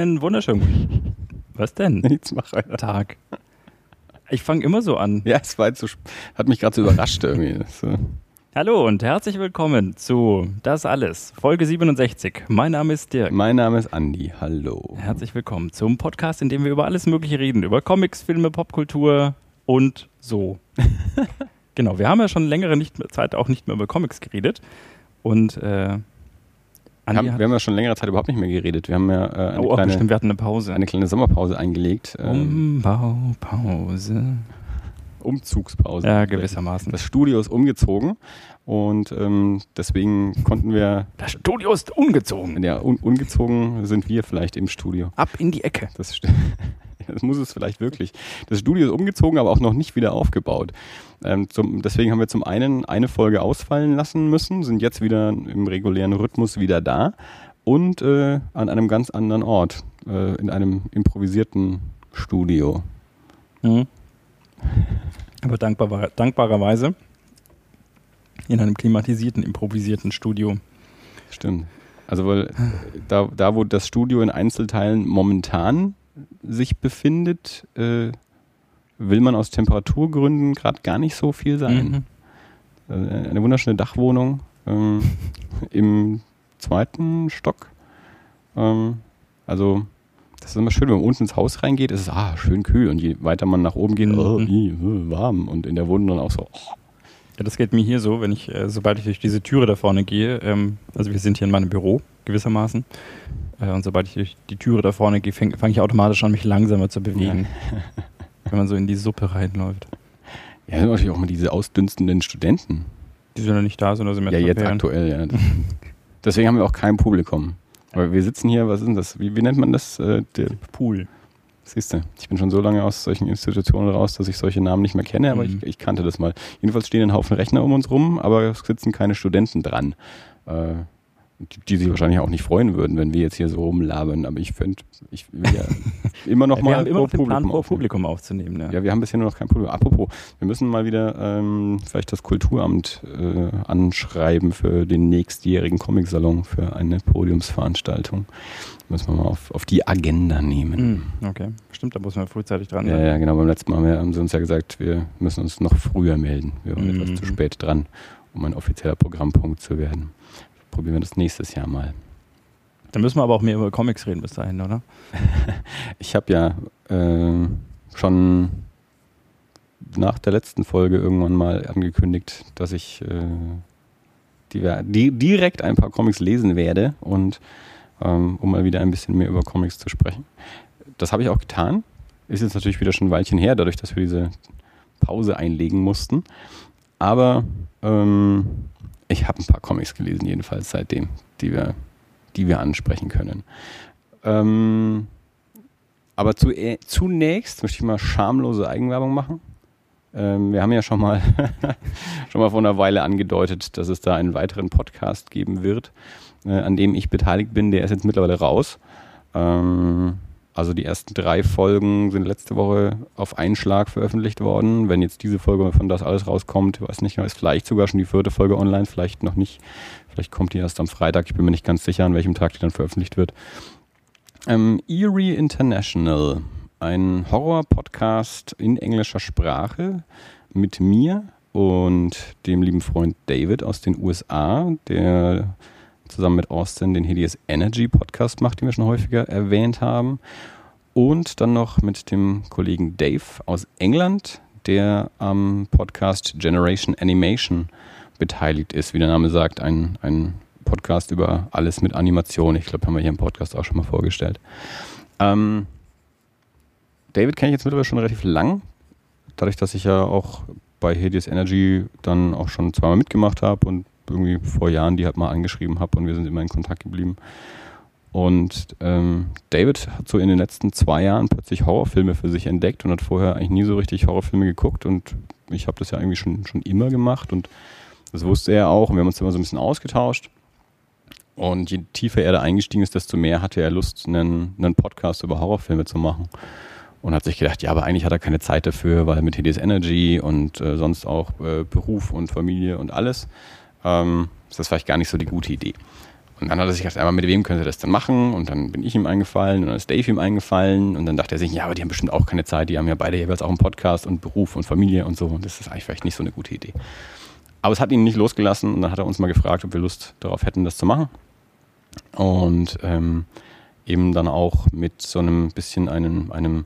Einen wunderschönen. Was denn? Nichts mach weiter. Tag. Ich fange immer so an. Ja, es war jetzt so, hat mich gerade so überrascht irgendwie. Äh, Hallo und herzlich willkommen zu Das Alles, Folge 67. Mein Name ist Dirk. mein Name ist Andi. Hallo. Herzlich willkommen zum Podcast, in dem wir über alles Mögliche reden. Über Comics, Filme, Popkultur und so. genau, wir haben ja schon längere nicht mehr Zeit auch nicht mehr über Comics geredet. Und äh, haben, wir haben ja schon längere Zeit überhaupt nicht mehr geredet. Wir haben ja äh, eine, oh, kleine, bestimmt, wir hatten eine Pause. eine kleine Sommerpause eingelegt. Ähm, Umbaupause. Umzugspause. Ja, gewissermaßen. Das Studio ist umgezogen und ähm, deswegen konnten wir, Das Studio ist umgezogen. ja, un, ungezogen sind wir vielleicht im Studio. Ab in die Ecke. Das, st- das muss es vielleicht wirklich. Das Studio ist umgezogen, aber auch noch nicht wieder aufgebaut. Ähm, zum, deswegen haben wir zum einen eine Folge ausfallen lassen müssen, sind jetzt wieder im regulären Rhythmus wieder da und äh, an einem ganz anderen Ort, äh, in einem improvisierten Studio. Mhm. Aber dankbar, dankbarerweise in einem klimatisierten, improvisierten Studio. Stimmt. Also weil da, da wo das Studio in Einzelteilen momentan sich befindet, äh, will man aus Temperaturgründen gerade gar nicht so viel sein. Mhm. Äh, eine wunderschöne Dachwohnung ähm, im zweiten Stock. Ähm, also das ist immer schön, wenn man unten ins Haus reingeht, ist es ah, schön kühl und je weiter man nach oben geht, Mhm. oh, äh, warm und in der Wohnung dann auch so. Oh. Ja, das geht mir hier so, wenn ich, äh, sobald ich durch diese Türe da vorne gehe, ähm, also wir sind hier in meinem Büro gewissermaßen, und sobald ich durch die Türe da vorne gehe, fange fang ich automatisch an, mich langsamer zu bewegen, wenn man so in die Suppe reinläuft. Ja, sind natürlich auch mal diese ausdünstenden Studenten. Die sind ja nicht da, sondern sind Ja, jetzt aktuell, ja. Deswegen haben wir auch kein Publikum. Aber wir sitzen hier, was ist denn das? Wie, wie nennt man das? Äh, der Pool. Siehst du, ich bin schon so lange aus solchen Institutionen raus, dass ich solche Namen nicht mehr kenne, aber Mhm. ich, ich kannte das mal. Jedenfalls stehen ein Haufen Rechner um uns rum, aber es sitzen keine Studenten dran. Äh, die, sich wahrscheinlich auch nicht freuen würden, wenn wir jetzt hier so rumlabern. Aber ich finde, ich will ja immer noch wir mal haben immer noch den Plan. Publikum aufzunehmen. Ja. Ja, wir haben bisher nur noch kein Publikum. Apropos, wir müssen mal wieder ähm, vielleicht das Kulturamt äh, anschreiben für den nächstjährigen Comicsalon, für eine Podiumsveranstaltung. Müssen wir mal auf, auf die Agenda nehmen. Mhm, okay, stimmt, da muss man frühzeitig dran Ja, sein. ja, genau. Beim letzten Mal haben, wir, haben sie uns ja gesagt, wir müssen uns noch früher melden. Wir waren Mhm. etwas zu spät dran, um ein offizieller Programmpunkt zu werden. Probieren wir das nächstes Jahr mal. Dann müssen wir aber auch mehr über Comics reden bis dahin, oder? Ich habe ja äh, schon nach der letzten Folge irgendwann mal angekündigt, dass ich äh, die, die, direkt ein paar Comics lesen werde und ähm, um mal wieder ein bisschen mehr über Comics zu sprechen. Das habe ich auch getan. Ist jetzt natürlich wieder schon ein Weilchen her, dadurch, dass wir diese Pause einlegen mussten. Aber ähm, ich habe ein paar Comics gelesen, jedenfalls seitdem, die wir, die wir ansprechen können. Ähm, aber zu, äh, zunächst möchte ich mal schamlose Eigenwerbung machen. Ähm, wir haben ja schon mal, schon mal vor einer Weile angedeutet, dass es da einen weiteren Podcast geben wird, äh, an dem ich beteiligt bin. Der ist jetzt mittlerweile raus. Ähm, also die ersten drei Folgen sind letzte Woche auf einen Schlag veröffentlicht worden. Wenn jetzt diese Folge von das alles rauskommt, weiß nicht, ist vielleicht sogar schon die vierte Folge online, vielleicht noch nicht. Vielleicht kommt die erst am Freitag. Ich bin mir nicht ganz sicher, an welchem Tag die dann veröffentlicht wird. Ähm, Eerie International, ein Horror-Podcast in englischer Sprache mit mir und dem lieben Freund David aus den USA, der zusammen mit Austin den Hideous Energy Podcast macht, den wir schon häufiger erwähnt haben. Und dann noch mit dem Kollegen Dave aus England, der am Podcast Generation Animation beteiligt ist. Wie der Name sagt, ein, ein Podcast über alles mit Animation. Ich glaube, haben wir hier im Podcast auch schon mal vorgestellt. Ähm, David kenne ich jetzt mittlerweile schon relativ lang. Dadurch, dass ich ja auch bei Hideous Energy dann auch schon zweimal mitgemacht habe und irgendwie vor Jahren die halt mal angeschrieben habe und wir sind immer in Kontakt geblieben. Und ähm, David hat so in den letzten zwei Jahren plötzlich Horrorfilme für sich entdeckt und hat vorher eigentlich nie so richtig Horrorfilme geguckt und ich habe das ja irgendwie schon, schon immer gemacht und das wusste er auch und wir haben uns immer so ein bisschen ausgetauscht. Und je tiefer er da eingestiegen ist, desto mehr hatte er Lust, einen, einen Podcast über Horrorfilme zu machen. Und hat sich gedacht, ja, aber eigentlich hat er keine Zeit dafür, weil er mit HDS Energy und äh, sonst auch äh, Beruf und Familie und alles, ähm, ist das vielleicht gar nicht so die gute Idee. Und dann hat er sich gedacht, aber mit wem könnte er das denn machen? Und dann bin ich ihm eingefallen und dann ist Dave ihm eingefallen. Und dann dachte er sich, ja, aber die haben bestimmt auch keine Zeit. Die haben ja beide jeweils auch einen Podcast und Beruf und Familie und so. Und das ist eigentlich vielleicht nicht so eine gute Idee. Aber es hat ihn nicht losgelassen und dann hat er uns mal gefragt, ob wir Lust darauf hätten, das zu machen. Und ähm, eben dann auch mit so einem bisschen einem, einem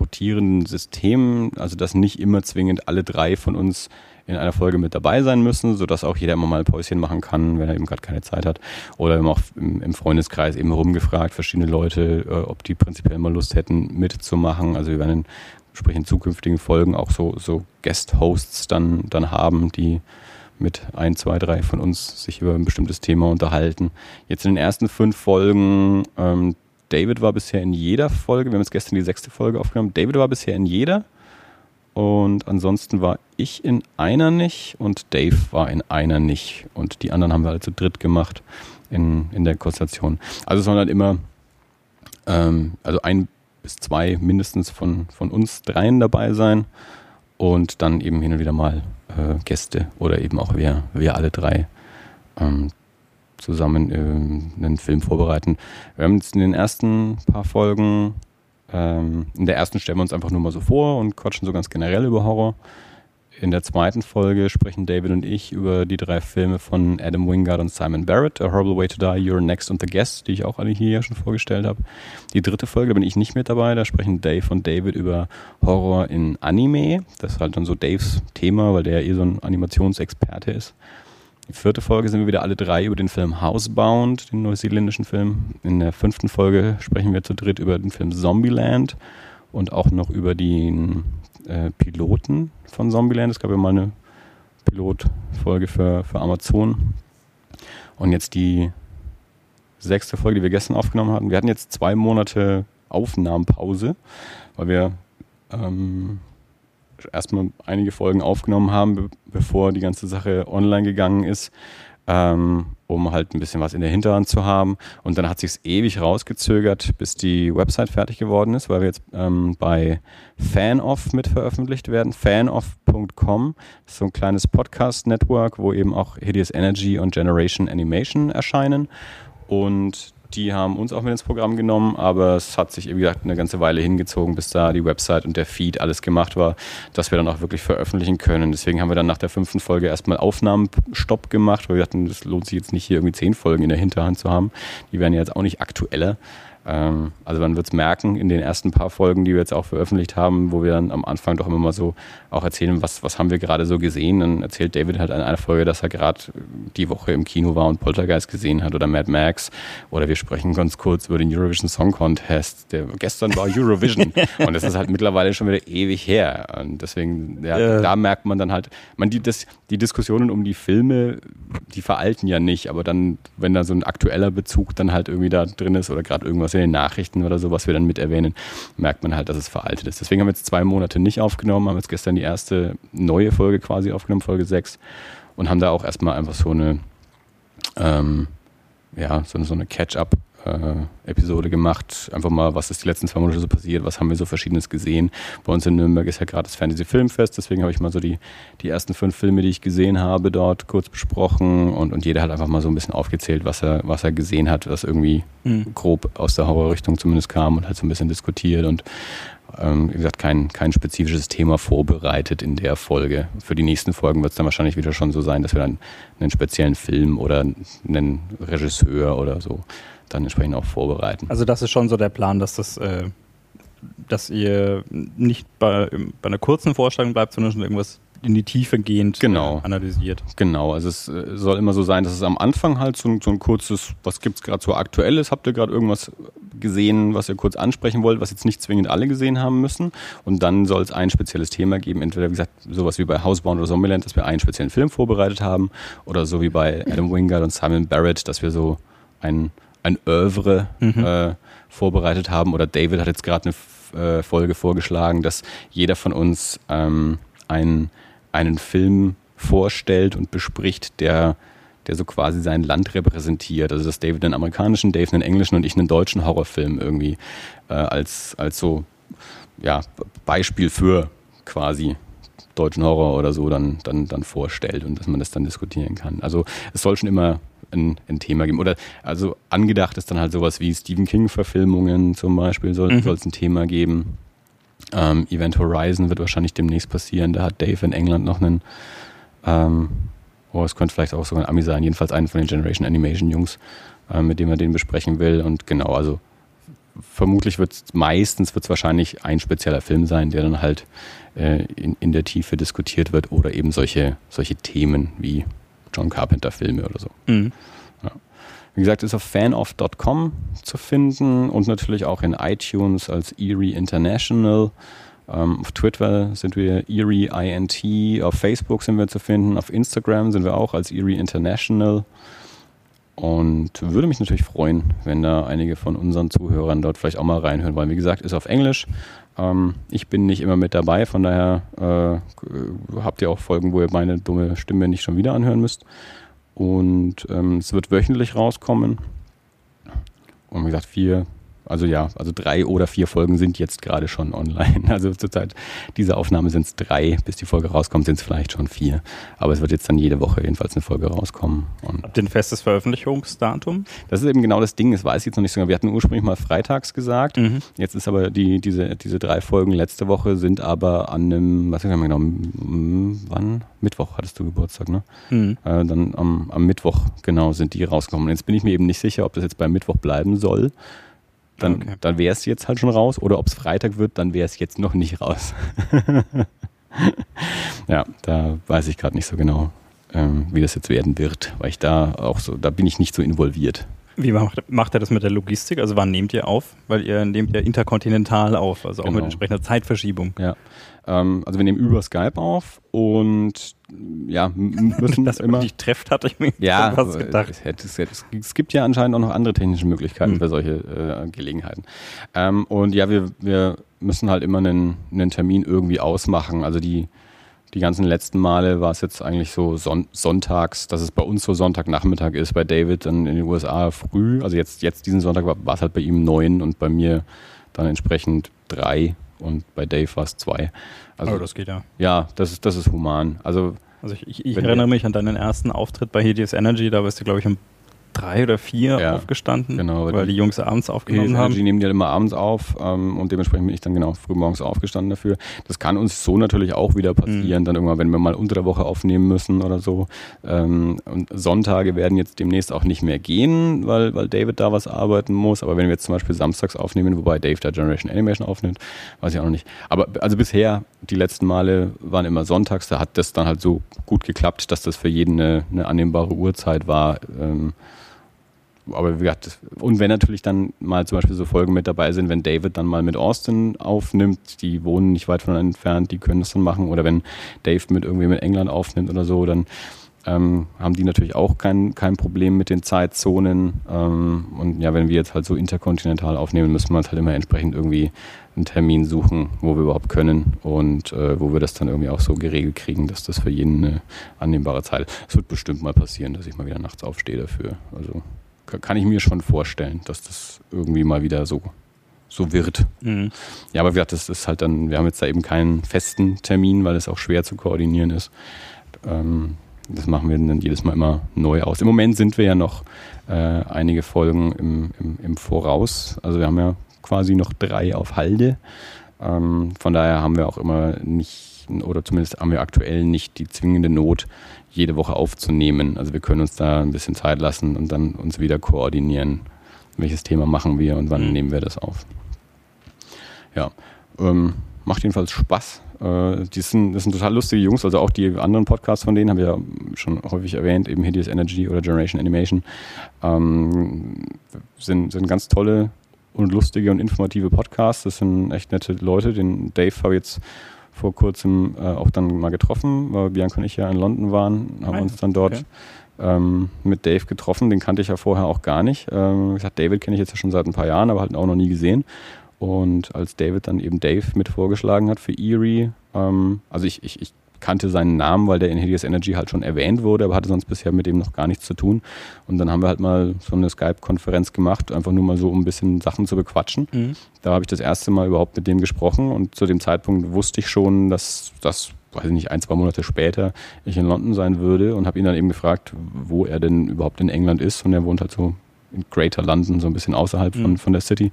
rotierenden System, also dass nicht immer zwingend alle drei von uns in einer Folge mit dabei sein müssen, sodass auch jeder immer mal ein Päuschen machen kann, wenn er eben gerade keine Zeit hat. Oder haben auch im, im Freundeskreis eben rumgefragt, verschiedene Leute, äh, ob die prinzipiell mal Lust hätten, mitzumachen. Also wir werden in, sprich in zukünftigen Folgen auch so, so Guest-Hosts dann, dann haben, die mit ein, zwei, drei von uns sich über ein bestimmtes Thema unterhalten. Jetzt in den ersten fünf Folgen, ähm, David war bisher in jeder Folge, wir haben jetzt gestern die sechste Folge aufgenommen, David war bisher in jeder und ansonsten war ich in einer nicht und Dave war in einer nicht. Und die anderen haben wir alle zu dritt gemacht in, in der Konstellation. Also es waren halt immer, ähm, also ein bis zwei mindestens von, von uns dreien dabei sein und dann eben hin und wieder mal äh, Gäste oder eben auch wir, wir alle drei ähm, zusammen äh, einen Film vorbereiten. Wir haben jetzt in den ersten paar Folgen ähm, in der ersten stellen wir uns einfach nur mal so vor und quatschen so ganz generell über Horror. In der zweiten Folge sprechen David und ich über die drei Filme von Adam Wingard und Simon Barrett, A Horrible Way to Die, You're Next und The Guest, die ich auch alle hier ja schon vorgestellt habe. Die dritte Folge, da bin ich nicht mit dabei, da sprechen Dave und David über Horror in Anime. Das ist halt dann so Daves Thema, weil der ja eh so ein Animationsexperte ist. Die vierte Folge sind wir wieder alle drei über den Film Housebound, den neuseeländischen Film. In der fünften Folge sprechen wir zu dritt über den Film Zombieland und auch noch über den äh, Piloten von Zombieland. Es gab ja mal eine Pilotfolge für, für Amazon. Und jetzt die sechste Folge, die wir gestern aufgenommen hatten. Wir hatten jetzt zwei Monate Aufnahmenpause, weil wir ähm, erstmal einige Folgen aufgenommen haben, be bevor die ganze Sache online gegangen ist, ähm, um halt ein bisschen was in der Hinterhand zu haben. Und dann hat sich ewig rausgezögert, bis die Website fertig geworden ist, weil wir jetzt ähm, bei Fanoff mit veröffentlicht werden. Fanoff.com ist so ein kleines Podcast-Network, wo eben auch Hideous Energy und Generation Animation erscheinen. Und die haben uns auch mit ins Programm genommen, aber es hat sich, wie gesagt, eine ganze Weile hingezogen, bis da die Website und der Feed alles gemacht war, dass wir dann auch wirklich veröffentlichen können. Deswegen haben wir dann nach der fünften Folge erstmal Aufnahmenstopp gemacht, weil wir dachten, das lohnt sich jetzt nicht hier irgendwie zehn Folgen in der Hinterhand zu haben. Die werden ja jetzt auch nicht aktueller. Ähm, also man wird es merken in den ersten paar Folgen, die wir jetzt auch veröffentlicht haben, wo wir dann am Anfang doch immer mal so auch erzählen, was, was haben wir gerade so gesehen. Dann erzählt David halt in einer Folge, dass er gerade die Woche im Kino war und Poltergeist gesehen hat oder Mad Max. Oder wir sprechen ganz kurz über den Eurovision Song Contest. Der, gestern war Eurovision und das ist halt mittlerweile schon wieder ewig her. Und deswegen, ja, ja. da merkt man dann halt, man die, das, die Diskussionen um die Filme, die veralten ja nicht, aber dann, wenn da so ein aktueller Bezug dann halt irgendwie da drin ist oder gerade irgendwas in den Nachrichten oder so, was wir dann mit erwähnen, merkt man halt, dass es veraltet ist. Deswegen haben wir jetzt zwei Monate nicht aufgenommen, haben jetzt gestern die erste neue Folge quasi aufgenommen, Folge 6, und haben da auch erstmal einfach so eine, ähm, ja, so, so eine Catch-up äh, Episode gemacht. Einfach mal, was ist die letzten zwei Monate so passiert, was haben wir so Verschiedenes gesehen. Bei uns in Nürnberg ist ja gerade das Fantasy Filmfest, deswegen habe ich mal so die, die ersten fünf Filme, die ich gesehen habe, dort kurz besprochen und, und jeder hat einfach mal so ein bisschen aufgezählt, was er, was er gesehen hat, was irgendwie mhm. grob aus der Horrorrichtung zumindest kam und hat so ein bisschen diskutiert und ähm, wie gesagt, kein, kein spezifisches Thema vorbereitet in der Folge. Für die nächsten Folgen wird es dann wahrscheinlich wieder schon so sein, dass wir dann einen speziellen Film oder einen Regisseur oder so dann entsprechend auch vorbereiten. Also das ist schon so der Plan, dass das, äh, dass ihr nicht bei, bei einer kurzen Vorstellung bleibt, sondern schon irgendwas in die Tiefe gehend genau. äh, analysiert. Genau, also es äh, soll immer so sein, dass es am Anfang halt so, so ein kurzes, was gibt es gerade so aktuelles, habt ihr gerade irgendwas gesehen, was ihr kurz ansprechen wollt, was jetzt nicht zwingend alle gesehen haben müssen und dann soll es ein spezielles Thema geben, entweder wie gesagt sowas wie bei Housebound oder Zombieland, dass wir einen speziellen Film vorbereitet haben oder so wie bei Adam Wingard und Simon Barrett, dass wir so ein ein Oeuvre mhm. äh, vorbereitet haben. Oder David hat jetzt gerade eine äh, Folge vorgeschlagen, dass jeder von uns ähm, einen, einen Film vorstellt und bespricht, der, der so quasi sein Land repräsentiert. Also dass David einen amerikanischen, Dave einen englischen und ich einen deutschen Horrorfilm irgendwie äh, als, als so ja, Beispiel für quasi deutschen Horror oder so dann, dann, dann vorstellt und dass man das dann diskutieren kann. Also es soll schon immer ein, ein Thema geben. Oder also angedacht ist dann halt sowas wie Stephen King-Verfilmungen zum Beispiel, soll mhm. es ein Thema geben. Ähm, Event Horizon wird wahrscheinlich demnächst passieren. Da hat Dave in England noch einen, ähm, oh, es könnte vielleicht auch sogar ein Ami sein, jedenfalls einen von den Generation Animation Jungs, äh, mit dem er den besprechen will. Und genau, also vermutlich wird es meistens wird es wahrscheinlich ein spezieller Film sein, der dann halt äh, in, in der Tiefe diskutiert wird oder eben solche, solche Themen wie John Carpenter-Filme oder so. Mhm. Wie gesagt, ist auf fanoff.com zu finden und natürlich auch in iTunes als Erie International. Ähm, auf Twitter sind wir Erie INT, auf Facebook sind wir zu finden, auf Instagram sind wir auch als Erie International. Und würde mich natürlich freuen, wenn da einige von unseren Zuhörern dort vielleicht auch mal reinhören wollen. Wie gesagt, ist auf Englisch. Ähm, ich bin nicht immer mit dabei, von daher äh, habt ihr auch Folgen, wo ihr meine dumme Stimme nicht schon wieder anhören müsst. Und ähm, es wird wöchentlich rauskommen. Und wie gesagt, vier also ja, also drei oder vier Folgen sind jetzt gerade schon online. Also zurzeit dieser Aufnahme sind es drei, bis die Folge rauskommt, sind es vielleicht schon vier. Aber es wird jetzt dann jede Woche jedenfalls eine Folge rauskommen. Und Habt ihr ein festes Veröffentlichungsdatum? Das ist eben genau das Ding, das weiß ich jetzt noch nicht so genau. Wir hatten ursprünglich mal freitags gesagt. Mhm. Jetzt ist aber die, diese, diese drei Folgen letzte Woche sind aber an einem, was haben wir genau, wann? Mittwoch hattest du Geburtstag, ne? Mhm. Äh, dann am, am Mittwoch, genau, sind die rausgekommen. Und jetzt bin ich mir eben nicht sicher, ob das jetzt beim Mittwoch bleiben soll dann, okay. dann wäre es jetzt halt schon raus. Oder ob es Freitag wird, dann wäre es jetzt noch nicht raus. ja, da weiß ich gerade nicht so genau, ähm, wie das jetzt werden wird, weil ich da auch so, da bin ich nicht so involviert. Wie macht, macht er das mit der Logistik? Also wann nehmt ihr auf? Weil ihr nehmt ja interkontinental auf, also auch genau. mit entsprechender Zeitverschiebung. Ja. Ähm, also wir nehmen über Skype auf und ja, müssen das immer. dich trefft, hatte ich mir ja, was gedacht. Es, es, es, gibt ja anscheinend auch noch andere technische Möglichkeiten mhm. für solche äh, Gelegenheiten. Ähm, und ja, wir, wir müssen halt immer einen, einen Termin irgendwie ausmachen. Also die, die ganzen letzten Male war es jetzt eigentlich so son sonntags, dass es bei uns so Sonntagnachmittag ist, bei David dann in den USA früh. Also jetzt, jetzt diesen Sonntag war, war es halt bei ihm neun und bei mir dann entsprechend drei und bei Dave war es zwei. Also, oh, das geht ja. Ja, das ist, das ist human. Also, also ich, ich, ich erinnere mich an deinen ersten Auftritt bei Hideous Energy, da warst du, glaube ich, um drei oder vier ja, aufgestanden, genau, weil die, die, Jungs abends aufgenommen haben. Die nehmen die halt immer abends auf ähm, und dementsprechend bin ich dann genau frühmorgens aufgestanden dafür. Das kann uns so natürlich auch wieder passieren, mhm. dann irgendwann, wenn wir mal unter der Woche aufnehmen müssen oder so. Ähm, und Sonntage werden jetzt demnächst auch nicht mehr gehen, weil, weil David da was arbeiten muss. Aber wenn wir jetzt zum Beispiel samstags aufnehmen, wobei Dave da Generation Animation aufnimmt, weiß ich auch noch nicht. Aber also bisher, die letzten Male waren immer sonntags, da hat das dann halt so gut geklappt, dass das für jeden eine, eine annehmbare Uhrzeit war. Ähm, aber wie gesagt, und wenn natürlich dann mal zum Beispiel so Folgen mit dabei sind, wenn David dann mal mit Austin aufnimmt, die wohnen nicht weit voneinander entfernt, die können das dann machen. Oder wenn Dave mit irgendwie mit England aufnimmt oder so, dann ähm, haben die natürlich auch kein, kein Problem mit den Zeitzonen. Ähm, und ja, wenn wir jetzt halt so interkontinental aufnehmen, müssen wir uns halt immer entsprechend irgendwie einen Termin suchen, wo wir überhaupt können und äh, wo wir das dann irgendwie auch so geregelt kriegen, dass das für jeden eine annehmbare Zeit ist. Es wird bestimmt mal passieren, dass ich mal wieder nachts aufstehe dafür. Also kann ich mir schon vorstellen, dass das irgendwie mal wieder so, so wird. Mhm. Ja, aber wie gesagt, das ist halt dann, wir haben jetzt da eben keinen festen Termin, weil es auch schwer zu koordinieren ist. Ähm, das machen wir dann jedes Mal immer neu aus. Im Moment sind wir ja noch äh, einige Folgen im, im, im, Voraus. Also wir haben ja quasi noch drei auf Halde. Ähm, von daher haben wir auch immer nicht, oder zumindest haben wir aktuell nicht die zwingende Not, jede Woche aufzunehmen. Also wir können uns da ein bisschen Zeit lassen und dann uns wieder koordinieren, welches Thema machen wir und wann mhm. nehmen wir das auf. Ja, ähm, macht jedenfalls Spaß. Äh, die sind, das sind total lustige Jungs, also auch die anderen Podcasts von denen haben wir ja schon häufig erwähnt, eben Hideous Energy oder Generation Animation, ähm, sind, sind ganz tolle und lustige und informative Podcasts. Das sind echt nette Leute. Den Dave habe ich jetzt vor kurzem äh, auch dann mal getroffen, weil Bianca und ich ja in London waren, haben Nein. uns dann dort okay. ähm, mit Dave getroffen. Den kannte ich ja vorher auch gar nicht. Ähm, ich David kenne ich jetzt ja schon seit ein paar Jahren, aber halt auch noch nie gesehen. Und als David dann eben Dave mit vorgeschlagen hat für Erie, ähm, also ich, ich, ich kannte seinen Namen, weil der in Hideous Energy halt schon erwähnt wurde, aber hatte sonst bisher mit dem noch gar nichts zu tun. Und dann haben wir halt mal so eine Skype-Konferenz gemacht, einfach nur mal so, um ein bisschen Sachen zu bequatschen. Mhm. Da habe ich das erste Mal überhaupt mit dem gesprochen und zu dem Zeitpunkt wusste ich schon, dass das weiß ich nicht, ein, zwei Monate später ich in London sein würde und habe ihn dann eben gefragt, wo er denn überhaupt in England ist. Und er wohnt halt so in Greater London, so ein bisschen außerhalb von, mhm. von der City.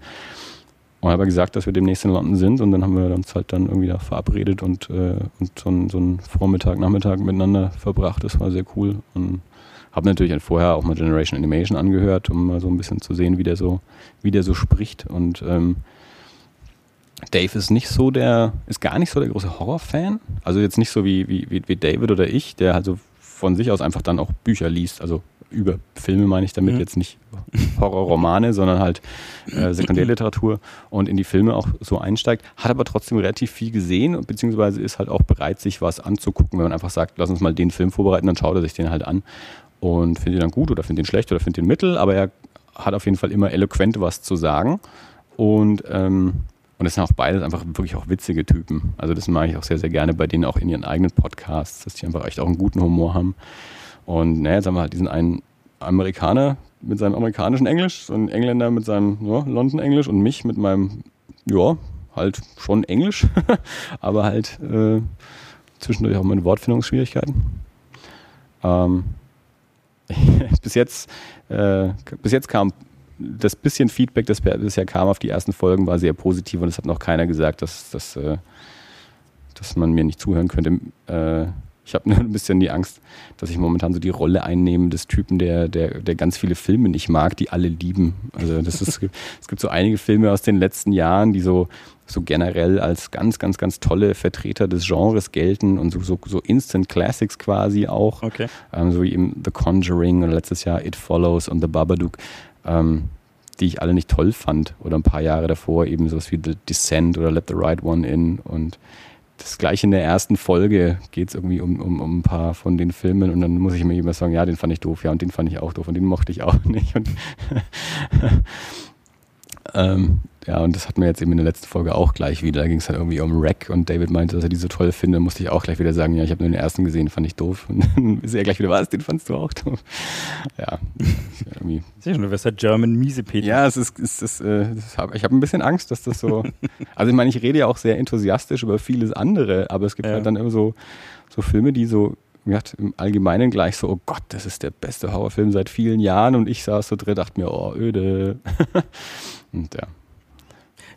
Und habe gesagt, dass wir demnächst in London sind und dann haben wir uns halt dann irgendwie da verabredet und, äh, und so, ein, so einen Vormittag, Nachmittag miteinander verbracht. Das war sehr cool und habe natürlich dann vorher auch mal Generation Animation angehört, um mal so ein bisschen zu sehen, wie der so, wie der so spricht und ähm, Dave ist nicht so der, ist gar nicht so der große Horrorfan. Also jetzt nicht so wie, wie, wie David oder ich, der also von sich aus einfach dann auch Bücher liest. Also über Filme meine ich damit, mhm. jetzt nicht Horrorromane, sondern halt äh, Sekundärliteratur und in die Filme auch so einsteigt, hat aber trotzdem relativ viel gesehen, beziehungsweise ist halt auch bereit, sich was anzugucken, wenn man einfach sagt, lass uns mal den Film vorbereiten, dann schaut er sich den halt an und findet ihn dann gut oder findet ihn schlecht oder findet ihn mittel, aber er hat auf jeden Fall immer eloquent was zu sagen und ähm, und das sind auch beides einfach wirklich auch witzige Typen. Also das mag ich auch sehr, sehr gerne bei denen auch in ihren eigenen Podcasts, dass die einfach echt auch einen guten Humor haben. Und naja, jetzt haben wir halt diesen einen Amerikaner mit seinem amerikanischen Englisch, so ein Engländer mit seinem ja, London-Englisch und mich mit meinem, ja, halt schon Englisch, aber halt äh, zwischendurch auch meine Wortfindungsschwierigkeiten. Ähm, bis jetzt, äh, bis jetzt kam das bisschen Feedback, das bisher kam auf die ersten Folgen, war sehr positiv und es hat noch keiner gesagt, dass, dass, äh, dass man mir nicht zuhören könnte. Ich habe nur ein bisschen die Angst, dass ich momentan so die Rolle einnehme des Typen, der, der, der ganz viele Filme nicht mag, die alle lieben. Also das ist, es gibt so einige Filme aus den letzten Jahren, die so, so generell als ganz, ganz, ganz tolle Vertreter des Genres gelten und so, so, so Instant Classics quasi auch. Okay. Ähm, so wie eben The Conjuring oder letztes Jahr It Follows und The Babadook ähm, die ich alle nicht toll fand. Oder ein paar Jahre davor eben sowas wie The Descent oder Let the Right One In. Und das gleiche in der ersten Folge geht es irgendwie um, um, um ein paar von den Filmen und dann muss ich mir immer sagen, ja, den fand ich doof, ja, und den fand ich auch doof und den mochte ich auch nicht. Und ähm, ja, und das hatten wir jetzt eben in der letzten Folge auch gleich wieder. Da ging es dann irgendwie um Rack und David meinte, dass er die so toll findet. musste ich auch gleich wieder sagen, ja, ich habe nur den ersten gesehen, fand ich doof. Und dann ist er gleich wieder, was, den fandst du auch doof? Ja, irgendwie. Sicher, du wirst ja German Miesepeter. Ja, es ist, es ist äh, hab, ich habe ein bisschen Angst, dass das so. also ich meine, ich rede ja auch sehr enthusiastisch über vieles andere, aber es gibt ja. halt dann immer so, so Filme, die so gesagt, im Allgemeinen gleich so, oh Gott, das ist der beste Horrorfilm seit vielen Jahren und ich saß so drin, dachte mir, oh, öde. und ja.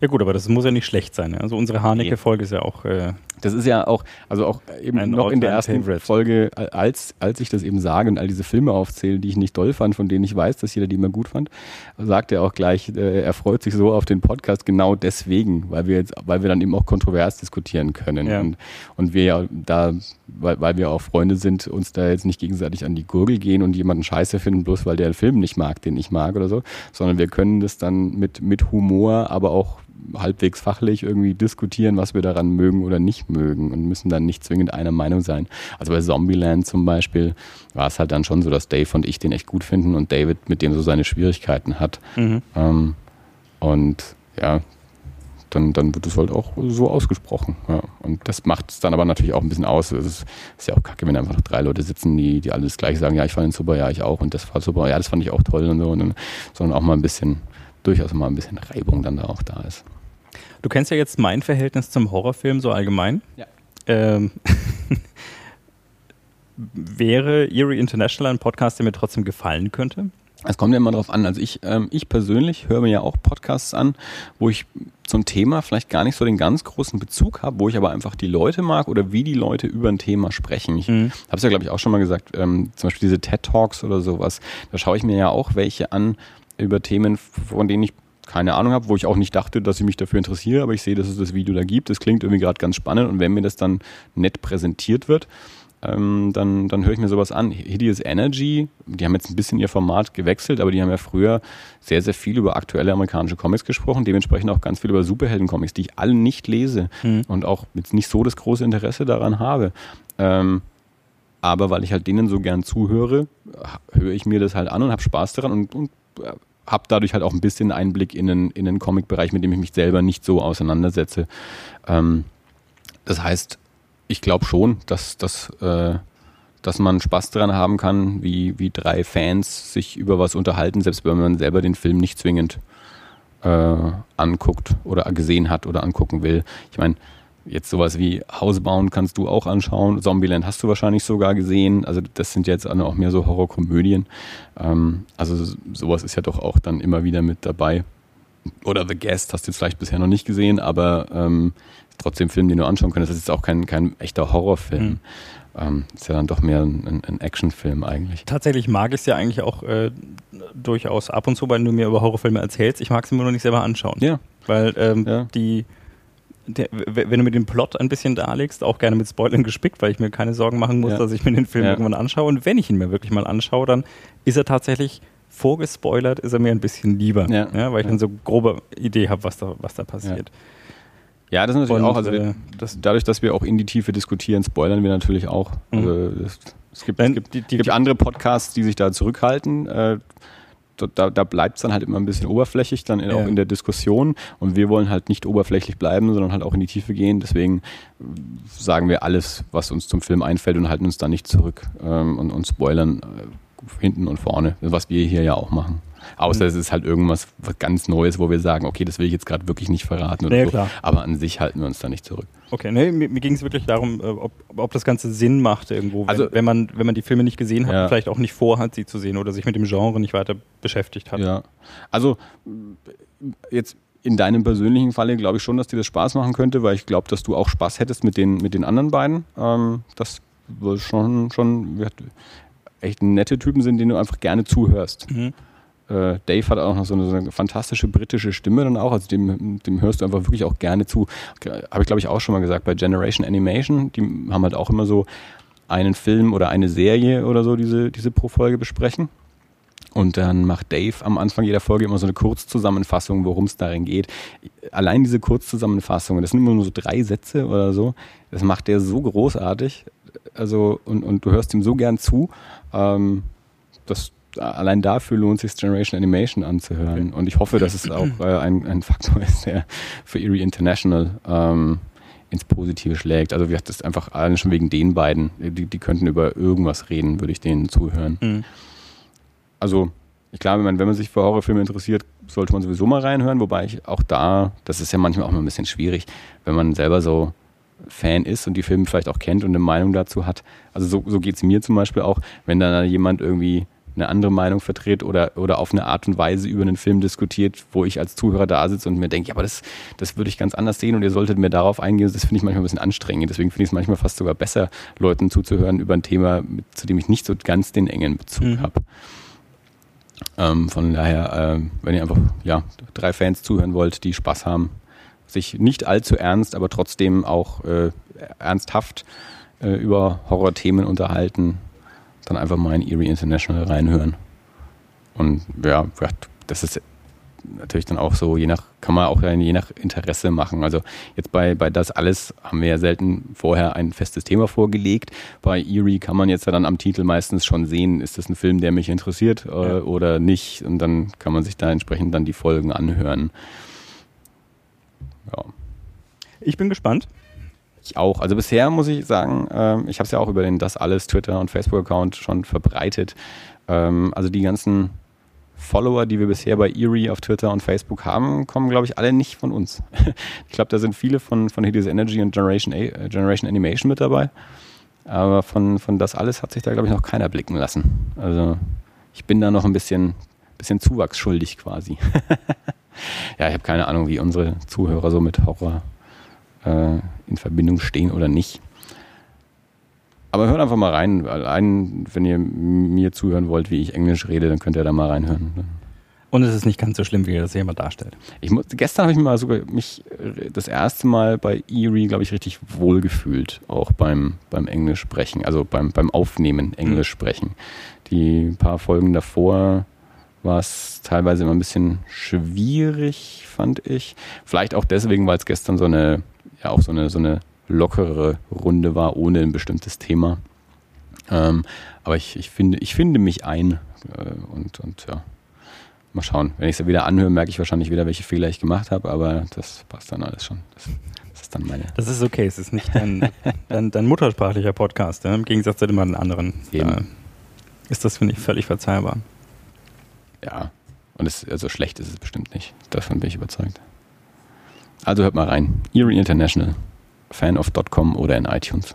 Ja gut, aber das muss ja nicht schlecht sein. Also unsere Haneke-Folge ist ja auch. Äh, das ist ja auch, also auch eben noch in der ersten Favorite. Folge, als, als ich das eben sage und all diese Filme aufzähle, die ich nicht toll fand, von denen ich weiß, dass jeder die immer gut fand, sagt er auch gleich, äh, er freut sich so auf den Podcast genau deswegen, weil wir jetzt, weil wir dann eben auch kontrovers diskutieren können. Ja. Und, und wir ja da, weil, weil wir auch Freunde sind, uns da jetzt nicht gegenseitig an die Gurgel gehen und jemanden scheiße finden, bloß weil der einen Film nicht mag, den ich mag oder so, sondern wir können das dann mit, mit Humor, aber auch halbwegs fachlich irgendwie diskutieren, was wir daran mögen oder nicht mögen und müssen dann nicht zwingend einer Meinung sein. Also bei Zombieland zum Beispiel war es halt dann schon so, dass Dave und ich den echt gut finden und David mit dem so seine Schwierigkeiten hat. Mhm. Ähm, und ja, dann, dann wird es halt auch so ausgesprochen. Ja. Und das macht es dann aber natürlich auch ein bisschen aus. Es ist, ist, ja auch kacke, wenn einfach drei Leute sitzen, die, die alles gleich sagen, ja, ich fand ihn super, ja, ich auch und das war super, ja, das fand ich auch toll und so. Und dann, sondern auch mal ein bisschen durchaus mal ein bisschen Reibung dann da auch da ist. Du kennst ja jetzt mein Verhältnis zum Horrorfilm so allgemein. Ja. Ähm, wäre Eerie International ein Podcast, der mir trotzdem gefallen könnte? Es kommt ja immer drauf an. Also ich, ähm, ich persönlich höre mir ja auch Podcasts an, wo ich zum Thema vielleicht gar nicht so den ganz großen Bezug habe, wo ich aber einfach die Leute mag oder wie die Leute über ein Thema sprechen. Ich mhm. habe es ja, glaube ich, auch schon mal gesagt, ähm, zum Beispiel diese TED Talks oder sowas, da schaue ich mir ja auch welche an, über Themen, von denen ich keine Ahnung habe, wo ich auch nicht dachte, dass ich mich dafür interessiere, aber ich sehe, dass es das Video da gibt. Das klingt irgendwie gerade ganz spannend und wenn mir das dann nett präsentiert wird, ähm, dann, dann höre ich mir sowas an. Hideous Energy, die haben jetzt ein bisschen ihr Format gewechselt, aber die haben ja früher sehr, sehr viel über aktuelle amerikanische Comics gesprochen, dementsprechend auch ganz viel über Superhelden-Comics, die ich alle nicht lese mhm. und auch jetzt nicht so das große Interesse daran habe. Ähm, aber weil ich halt denen so gern zuhöre, höre ich mir das halt an und habe Spaß daran und, und habe dadurch halt auch ein bisschen Einblick in den, in den Comic-Bereich, mit dem ich mich selber nicht so auseinandersetze. Ähm, das heißt, ich glaube schon, dass, dass, äh, dass man Spaß daran haben kann, wie, wie drei Fans sich über was unterhalten, selbst wenn man selber den Film nicht zwingend äh, anguckt oder gesehen hat oder angucken will. Ich meine, jetzt sowas wie Housebound kannst du auch anschauen. Zombieland hast du wahrscheinlich sogar gesehen. Also das sind jetzt auch mehr so Horrorkomödien. Ähm, also sowas ist ja doch auch dann immer wieder mit dabei. Oder The Guest hast du jetzt vielleicht bisher noch nicht gesehen, aber ähm, trotzdem Film, den du anschauen könntest. Das ist auch kein, kein echter Horrorfilm. Mhm. Ähm, ist ja dann doch mehr ein, ein Actionfilm eigentlich. Tatsächlich mag ich es ja eigentlich auch äh, durchaus ab und zu, weil du mir über Horrorfilme erzählst. Ich mag sie mir nur nicht selber anschauen. Ja. Weil ähm, ja. die der, wenn du mir den Plot ein bisschen darlegst, auch gerne mit Spoilern gespickt, weil ich mir keine Sorgen machen muss, ja. dass ich mir den Film ja. irgendwann anschaue. Und wenn ich ihn mir wirklich mal anschaue, dann ist er tatsächlich vorgespoilert, ist er mir ein bisschen lieber, ja. ja weil ich dann so grobe Idee habe, was da, was da passiert. Ja, das ist natürlich Und, auch, also äh, das, dadurch, dass wir auch in die Tiefe diskutieren, spoilern wir natürlich auch. Mhm. Also, das, es gibt, es gibt, die, die, gibt andere Podcasts, die sich da zurückhalten. Äh, da, da bleibt es dann halt immer ein bisschen oberflächlich, dann ja. auch in der Diskussion. Und wir wollen halt nicht oberflächlich bleiben, sondern halt auch in die Tiefe gehen. Deswegen sagen wir alles, was uns zum Film einfällt und halten uns da nicht zurück ähm, und, und spoilern äh, hinten und vorne, was wir hier ja auch machen. Außer mhm. es ist halt irgendwas ganz Neues, wo wir sagen, okay, das will ich jetzt gerade wirklich nicht verraten. Ja, so. klar. Aber an sich halten wir uns da nicht zurück. Okay, nee, mir, mir ging es wirklich darum, äh, ob, ob das Ganze Sinn macht irgendwo, wenn, also, wenn, man, wenn man die Filme nicht gesehen hat, ja. vielleicht auch nicht vorhat, sie zu sehen oder sich mit dem Genre nicht weiter beschäftigt hat. Ja, also jetzt in deinem persönlichen Falle glaube ich schon, dass dir das Spaß machen könnte, weil ich glaube, dass du auch Spaß hättest mit den, mit den anderen beiden. Ähm, das schon, schon echt nette Typen sind, denen du einfach gerne zuhörst. Mhm äh, Dave hat auch noch so eine, so eine, fantastische britische Stimme dann auch, also dem, dem hörst du einfach wirklich auch gerne zu. Habe ich glaube ich auch schon mal gesagt, bei Generation Animation, die haben halt auch immer so einen Film oder eine Serie oder so, diese, diese pro Folge besprechen. Und dann macht Dave am Anfang jeder Folge immer so eine Kurzzusammenfassung, worum es darin geht. Allein diese Kurzzusammenfassungen, das sind immer nur so drei Sätze oder so, das macht der so großartig. Also, und, und du hörst ihm so gern zu, ähm, dass allein dafür lohnt sich Generation Animation anzuhören. Okay. Und ich hoffe, dass es auch äh, ein, ein Faktor ist, der für Erie International ähm, ins Positive schlägt. Also wir hatten das einfach allen schon wegen den beiden. Die, die könnten über irgendwas reden, würde ich denen zuhören. Mhm. Also ich glaube, wenn man sich für Horrorfilme interessiert, sollte man sowieso mal reinhören, wobei ich auch da, das ist ja manchmal auch mal ein bisschen schwierig, wenn man selber so Fan ist und die Filme vielleicht auch kennt und eine Meinung dazu hat. Also so, so geht es mir zum Beispiel auch, wenn dann jemand irgendwie eine andere Meinung vertritt oder, oder auf eine Art und Weise über einen Film diskutiert, wo ich als Zuhörer da sitze und mir denke, ja, aber das, das würde ich ganz anders sehen und ihr solltet mir darauf eingehen. Das finde ich manchmal ein bisschen anstrengend. Deswegen finde ich es manchmal fast sogar besser, Leuten zuzuhören über ein Thema, zu dem ich nicht so ganz den engen Bezug mhm. habe. Ähm, von daher, äh, wenn ihr einfach ja, drei Fans zuhören wollt, die Spaß haben, sich nicht allzu ernst, aber trotzdem auch äh, ernsthaft äh, über Horrorthemen unterhalten, dann einfach mal in Erie International reinhören. Und ja, das ist natürlich dann auch so, je nach, kann man auch je nach Interesse machen. Also jetzt bei, bei das alles haben wir ja selten vorher ein festes Thema vorgelegt. Bei Erie kann man jetzt ja dann am Titel meistens schon sehen, ist das ein Film, der mich interessiert äh, ja. oder nicht. Und dann kann man sich da entsprechend dann die Folgen anhören. Ja. Ich bin gespannt. Ich auch. Also bisher muss ich sagen, ähm, ich habe es ja auch über den Das Alles Twitter und Facebook-Account schon verbreitet. Ähm, also die ganzen Follower, die wir bisher bei Erie auf Twitter und Facebook haben, kommen, glaube ich, alle nicht von uns. ich glaube, da sind viele von, von Hideous Energy und Generation, A, äh, Generation Animation mit dabei. Aber von, von das alles hat sich da, glaube ich, noch keiner blicken lassen. Also ich bin da noch ein bisschen, bisschen zuwachsschuldig quasi. ja, ich habe keine Ahnung, wie unsere Zuhörer so mit Horror äh, in Verbindung stehen oder nicht. Aber hört einfach mal rein. Allein, wenn ihr mir zuhören wollt, wie ich Englisch rede, dann könnt ihr da mal reinhören. Und es ist nicht ganz so schlimm, wie ihr das jemand darstellt. Ich muss, gestern habe ich mal sogar mich das erste Mal bei Erie, glaube ich, richtig wohl gefühlt, auch beim, beim Englisch sprechen, also beim, beim Aufnehmen Englisch mhm. sprechen. Die paar Folgen davor war es teilweise immer ein bisschen schwierig, fand ich. Vielleicht auch deswegen, weil es gestern so eine ja auch so eine, so eine lockere Runde war, ohne ein bestimmtes Thema. Ähm, aber ich, ich, finde, ich finde mich ein äh, und, und ja, mal schauen. Wenn ich es wieder anhöre, merke ich wahrscheinlich wieder, welche Fehler ich gemacht habe, aber das passt dann alles schon. Das, das ist dann meine. Das ist okay, es ist nicht dein, dein, dein muttersprachlicher Podcast, ja? im Gegensatz zu dem anderen. Eben. Äh, ist das, finde ich, völlig verzeihbar. Ja, und es, also schlecht ist es bestimmt nicht. Davon bin ich überzeugt. Also hört mal rein. Erie International fanof.com oder in iTunes.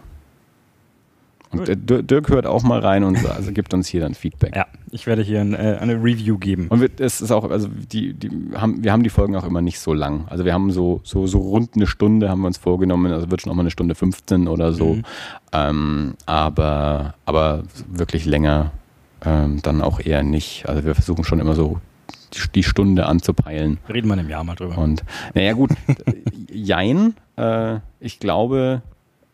Und äh, Dirk hört auch mal rein und also gibt uns hier dann Feedback. Ja, ich werde hier ein, äh, eine Review geben. Und es ist auch, also die, die haben, wir haben die Folgen auch immer nicht so lang. Also wir haben so, so, so rund eine Stunde haben wir uns vorgenommen, also wird schon auch mal eine Stunde 15 oder so. Mhm. Ähm, aber, aber wirklich länger ähm, dann auch eher nicht. Also wir versuchen schon immer so die Stunde anzupeilen. Reden wir im Jahr mal drüber. Und naja gut, Jein, äh, ich glaube,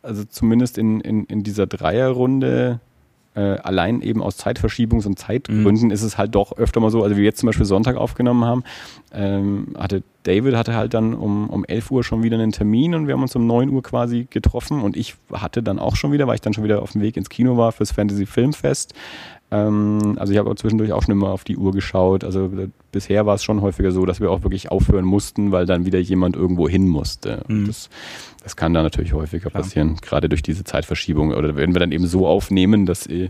also zumindest in, in, in dieser Dreierrunde, äh, allein eben aus Zeitverschiebungs- und Zeitgründen mhm. ist es halt doch öfter mal so, also wie wir jetzt zum Beispiel Sonntag aufgenommen haben, ähm, hatte David hatte halt dann um, um 11 Uhr schon wieder einen Termin und wir haben uns um 9 Uhr quasi getroffen und ich hatte dann auch schon wieder, weil ich dann schon wieder auf dem Weg ins Kino war fürs Fantasy Filmfest, ähm, also ich habe zwischendurch auch schon immer auf die Uhr geschaut. Also äh, bisher war es schon häufiger so, dass wir auch wirklich aufhören mussten, weil dann wieder jemand irgendwo hin musste. Mhm. Das, das, kann da natürlich häufiger Klar. passieren, gerade durch diese Zeitverschiebung. Oder wenn wir dann eben so aufnehmen, dass äh,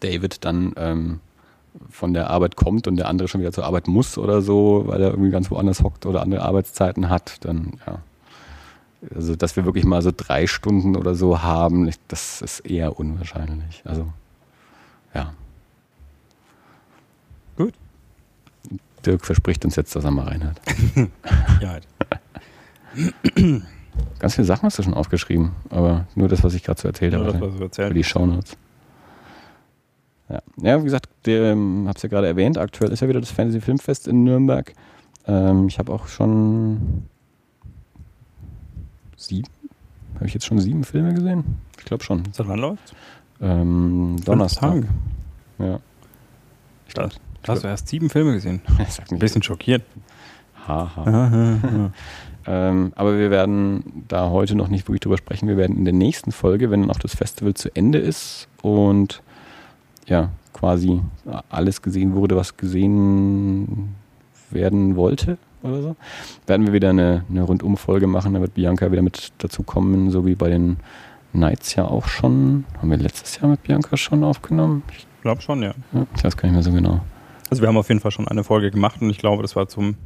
David dann ähm, von der Arbeit kommt und der andere schon wieder zur Arbeit muss oder so, weil er irgendwie ganz woanders hockt oder andere Arbeitszeiten hat, dann ja. Also, dass wir wirklich mal so drei Stunden oder so haben, das ist eher unwahrscheinlich. Also ja. Gut. Dirk verspricht uns jetzt, dass er mal reinhört. ja. Halt. Ganz viele Sachen hast du schon aufgeschrieben, aber nur das, was ich gerade so erzählt habe. Das, was du erzählt. Für die Shownotes. Ja. ja, wie gesagt, ich ähm, habe es ja gerade erwähnt, aktuell ist ja wieder das Fantasy Filmfest in Nürnberg. Ähm, ich habe auch schon sieben, habe ich jetzt schon sieben Filme gesehen? Ich glaube schon. Seit wann läuft ähm, Donnerstag. Ja. Da hast du erst sieben Filme gesehen. Ein bisschen schockiert. Haha. ähm, aber wir werden da heute noch nicht wirklich drüber sprechen. Wir werden in der nächsten Folge, wenn dann auch das Festival zu Ende ist und ja, quasi alles gesehen wurde, was gesehen werden wollte oder so, werden wir wieder eine, eine Rundumfolge machen. Da wird Bianca wieder mit dazu kommen, so wie bei den Nights ja auch schon. Haben wir letztes Jahr mit Bianca schon aufgenommen? Ich glaube schon, ja. ja. Ich weiß gar nicht mehr so genau. Also wir haben auf jeden Fall schon eine Folge gemacht und ich glaube, das war zum.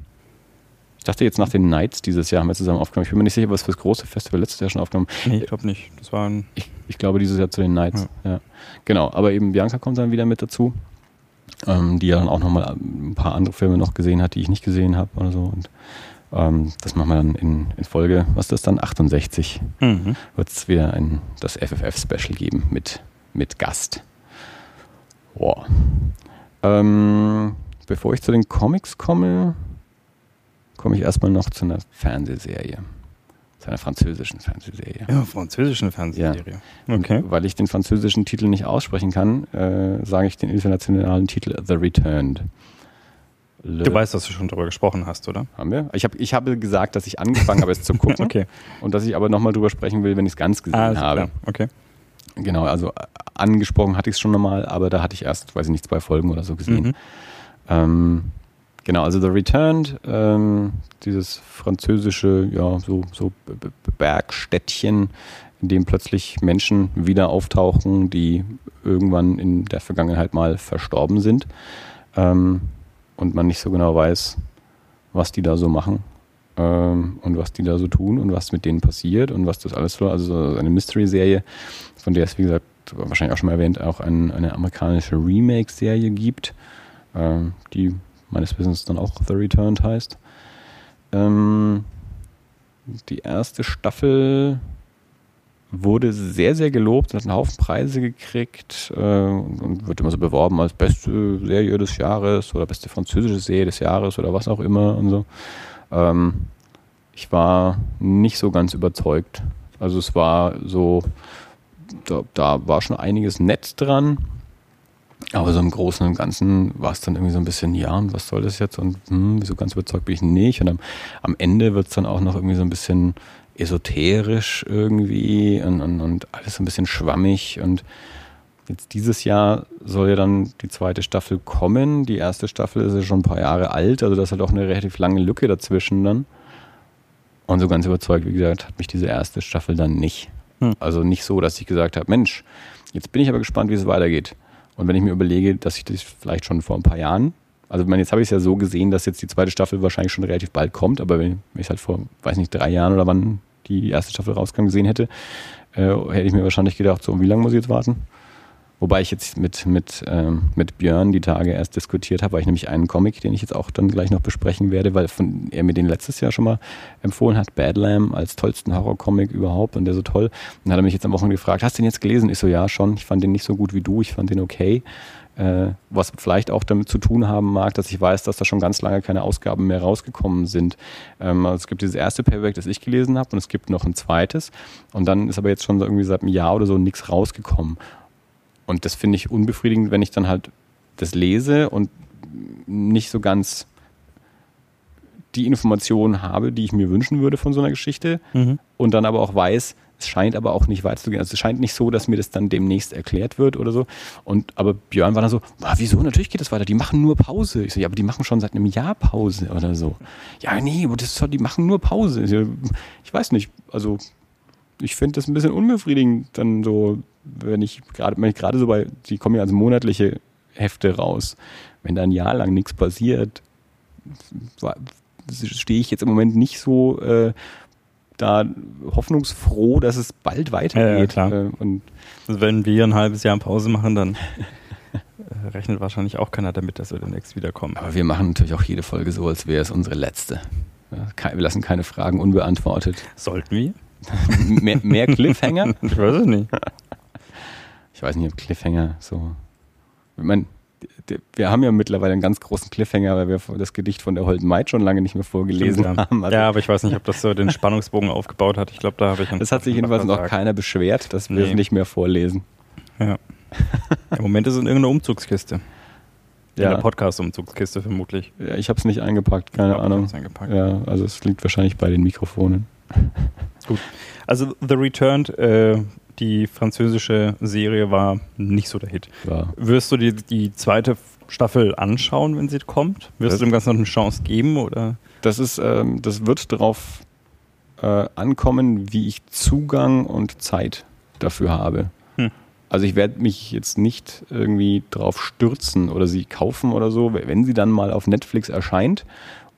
Ich dachte jetzt nach den Nights dieses Jahr haben wir zusammen aufgenommen. Ich bin mir nicht sicher, was für das große Festival letztes Jahr schon aufgenommen. Nee, ich glaube nicht. Das war ein ich, ich, glaube dieses Jahr zu den Nights. Ja. ja. Genau, aber eben Bianca kommt dann wieder mit dazu. Ähm, die ja dann auch nochmal ein paar andere Filme noch gesehen hat, die ich nicht gesehen habe oder so. Und ähm, das machen wir dann in, in, Folge, was ist das dann? 68. Mhm. Wird es wieder ein, das FFF-Special geben mit, mit Gast. Wow. Ähm, bevor ich zu den Comics komme, komme ich erstmal noch zu einer Fernsehserie. Zu einer französischen Fernsehserie. Ja, französischen Fernsehserie. Ja. Okay. Und weil ich den französischen Titel nicht aussprechen kann, äh, sage ich den internationalen Titel The Returned. Le du weißt, dass du schon darüber gesprochen hast, oder? Haben wir? Ich, hab, ich habe gesagt, dass ich angefangen habe, es zu gucken. okay. Und dass ich aber nochmal drüber sprechen will, wenn ich es ganz gesehen ah, habe. Klar. Okay. Genau, also äh, angesprochen hatte ich es schon nochmal, aber da hatte ich erst, weiß ich nicht, zwei Folgen oder so gesehen. Mhm. Ähm, genau, also The Returned, ähm, dieses französische, ja, so, so Bergstädtchen, in dem plötzlich Menschen wieder auftauchen, die irgendwann in der Vergangenheit mal verstorben sind. Ähm, und man nicht so genau weiß, was die da so machen ähm, und was die da so tun und was mit denen passiert und was das alles war. Also eine Mystery-Serie, von der es, wie gesagt, wahrscheinlich auch schon mal erwähnt, auch ein, eine amerikanische Remake-Serie gibt, ähm, die meines Wissens dann auch The Returned heißt. Ähm, die erste Staffel wurde sehr, sehr gelobt, hat einen Haufen Preise gekriegt äh, und wird immer so beworben als beste Serie des Jahres oder beste französische Serie des Jahres oder was auch immer und so. Ähm, ich war nicht so ganz überzeugt. Also es war so, da, da war schon einiges nett dran. Aber so im Großen und Ganzen war es dann irgendwie so ein bisschen, ja, und was soll das jetzt? Und hm, wieso ganz überzeugt bin ich nicht? Und am, am Ende wird es dann auch noch irgendwie so ein bisschen esoterisch irgendwie und, und, und alles ein bisschen schwammig. Und jetzt dieses Jahr soll ja dann die zweite Staffel kommen. Die erste Staffel ist ja schon ein paar Jahre alt, also das hat auch eine relativ lange Lücke dazwischen dann. Und so ganz überzeugt, wie gesagt, hat mich diese erste Staffel dann nicht. Hm. Also nicht so, dass ich gesagt habe, Mensch, jetzt bin ich aber gespannt, wie es weitergeht. Und wenn ich mir überlege, dass ich das vielleicht schon vor ein paar Jahren, also ich meine, jetzt habe ich es ja so gesehen, dass jetzt die zweite Staffel wahrscheinlich schon relativ bald kommt, aber wenn ich es halt vor, weiß nicht, drei Jahren oder wann die erste Staffel rauskam, gesehen hätte, äh, hätte ich mir wahrscheinlich gedacht, so, wie lange muss ich jetzt warten? Wobei ich jetzt mit, mit, ähm, mit Björn die Tage erst diskutiert habe, weil ich nämlich einen Comic, den ich jetzt auch dann gleich noch besprechen werde, weil von, er mir den letztes Jahr schon mal empfohlen hat, Badlam als tollsten Horrorcomic überhaupt und der so toll. Und dann hat er mich jetzt am Wochenende gefragt, hast du den jetzt gelesen? Ich so, ja schon. Ich fand den nicht so gut wie du, ich fand den okay. Äh, was vielleicht auch damit zu tun haben mag, dass ich weiß, dass da schon ganz lange keine Ausgaben mehr rausgekommen sind. Ähm, also es gibt dieses erste Paperback, das ich gelesen habe und es gibt noch ein zweites. Und dann ist aber jetzt schon irgendwie seit einem Jahr oder so nichts rausgekommen. Und das finde ich unbefriedigend, wenn ich dann halt das lese und nicht so ganz die Informationen habe, die ich mir wünschen würde von so einer Geschichte. Mhm. Und dann aber auch weiß, es scheint aber auch nicht weiterzugehen. Also es scheint nicht so, dass mir das dann demnächst erklärt wird oder so. Und aber Björn war dann so, ah, wieso? Natürlich geht das weiter. Die machen nur Pause. Ich so, ja, aber die machen schon seit einem Jahr Pause oder so. Ja, nee, aber das ist, die machen nur Pause. Ich, ich weiß nicht. Also ich finde das ein bisschen unbefriedigend, dann so wenn ich gerade, wenn ich gerade so bei, die kommen ja als monatliche Hefte raus, wenn da ein Jahr lang nichts passiert, stehe ich jetzt im Moment nicht so äh, da hoffnungsfroh, dass es bald weitergeht. Ja, ja, klar. Äh, und also wenn wir ein halbes Jahr Pause machen, dann äh, rechnet wahrscheinlich auch keiner damit, dass wir demnächst wiederkommen. Aber wir machen natürlich auch jede Folge so, als wäre es unsere letzte. wir lassen keine Fragen unbeantwortet. Sollten wir? mehr, mehr Cliffhanger? ich weiß es nicht ich weiß nicht, ob Cliffhanger so. Ich meine, wir haben ja mittlerweile einen ganz großen Cliffhanger, weil wir das Gedicht von der Holden Maid schon lange nicht mehr vorgelesen Stimmt, ja. haben. Also ja, aber ich weiß nicht, ob das so den Spannungsbogen aufgebaut hat. Ich glaube, da habe ich. Das hat sich jedenfalls noch keiner beschwert, dass wir nee. es nicht mehr vorlesen. Ja. Im Moment ist es in irgendeiner Umzugskiste. In ja. der Podcast-Umzugskiste vermutlich. Ja, ich habe es nicht eingepackt, keine ich Ahnung. Eingepackt. Ja, also es liegt wahrscheinlich bei den Mikrofonen. Gut. Also The Returned äh, die französische Serie war nicht so der Hit. Ja. Wirst du dir die zweite Staffel anschauen, wenn sie kommt? Wirst das du dem Ganzen noch eine Chance geben? Oder? Das, ist, ähm, das wird darauf äh, ankommen, wie ich Zugang und Zeit dafür habe. Hm. Also ich werde mich jetzt nicht irgendwie drauf stürzen oder sie kaufen oder so, wenn sie dann mal auf Netflix erscheint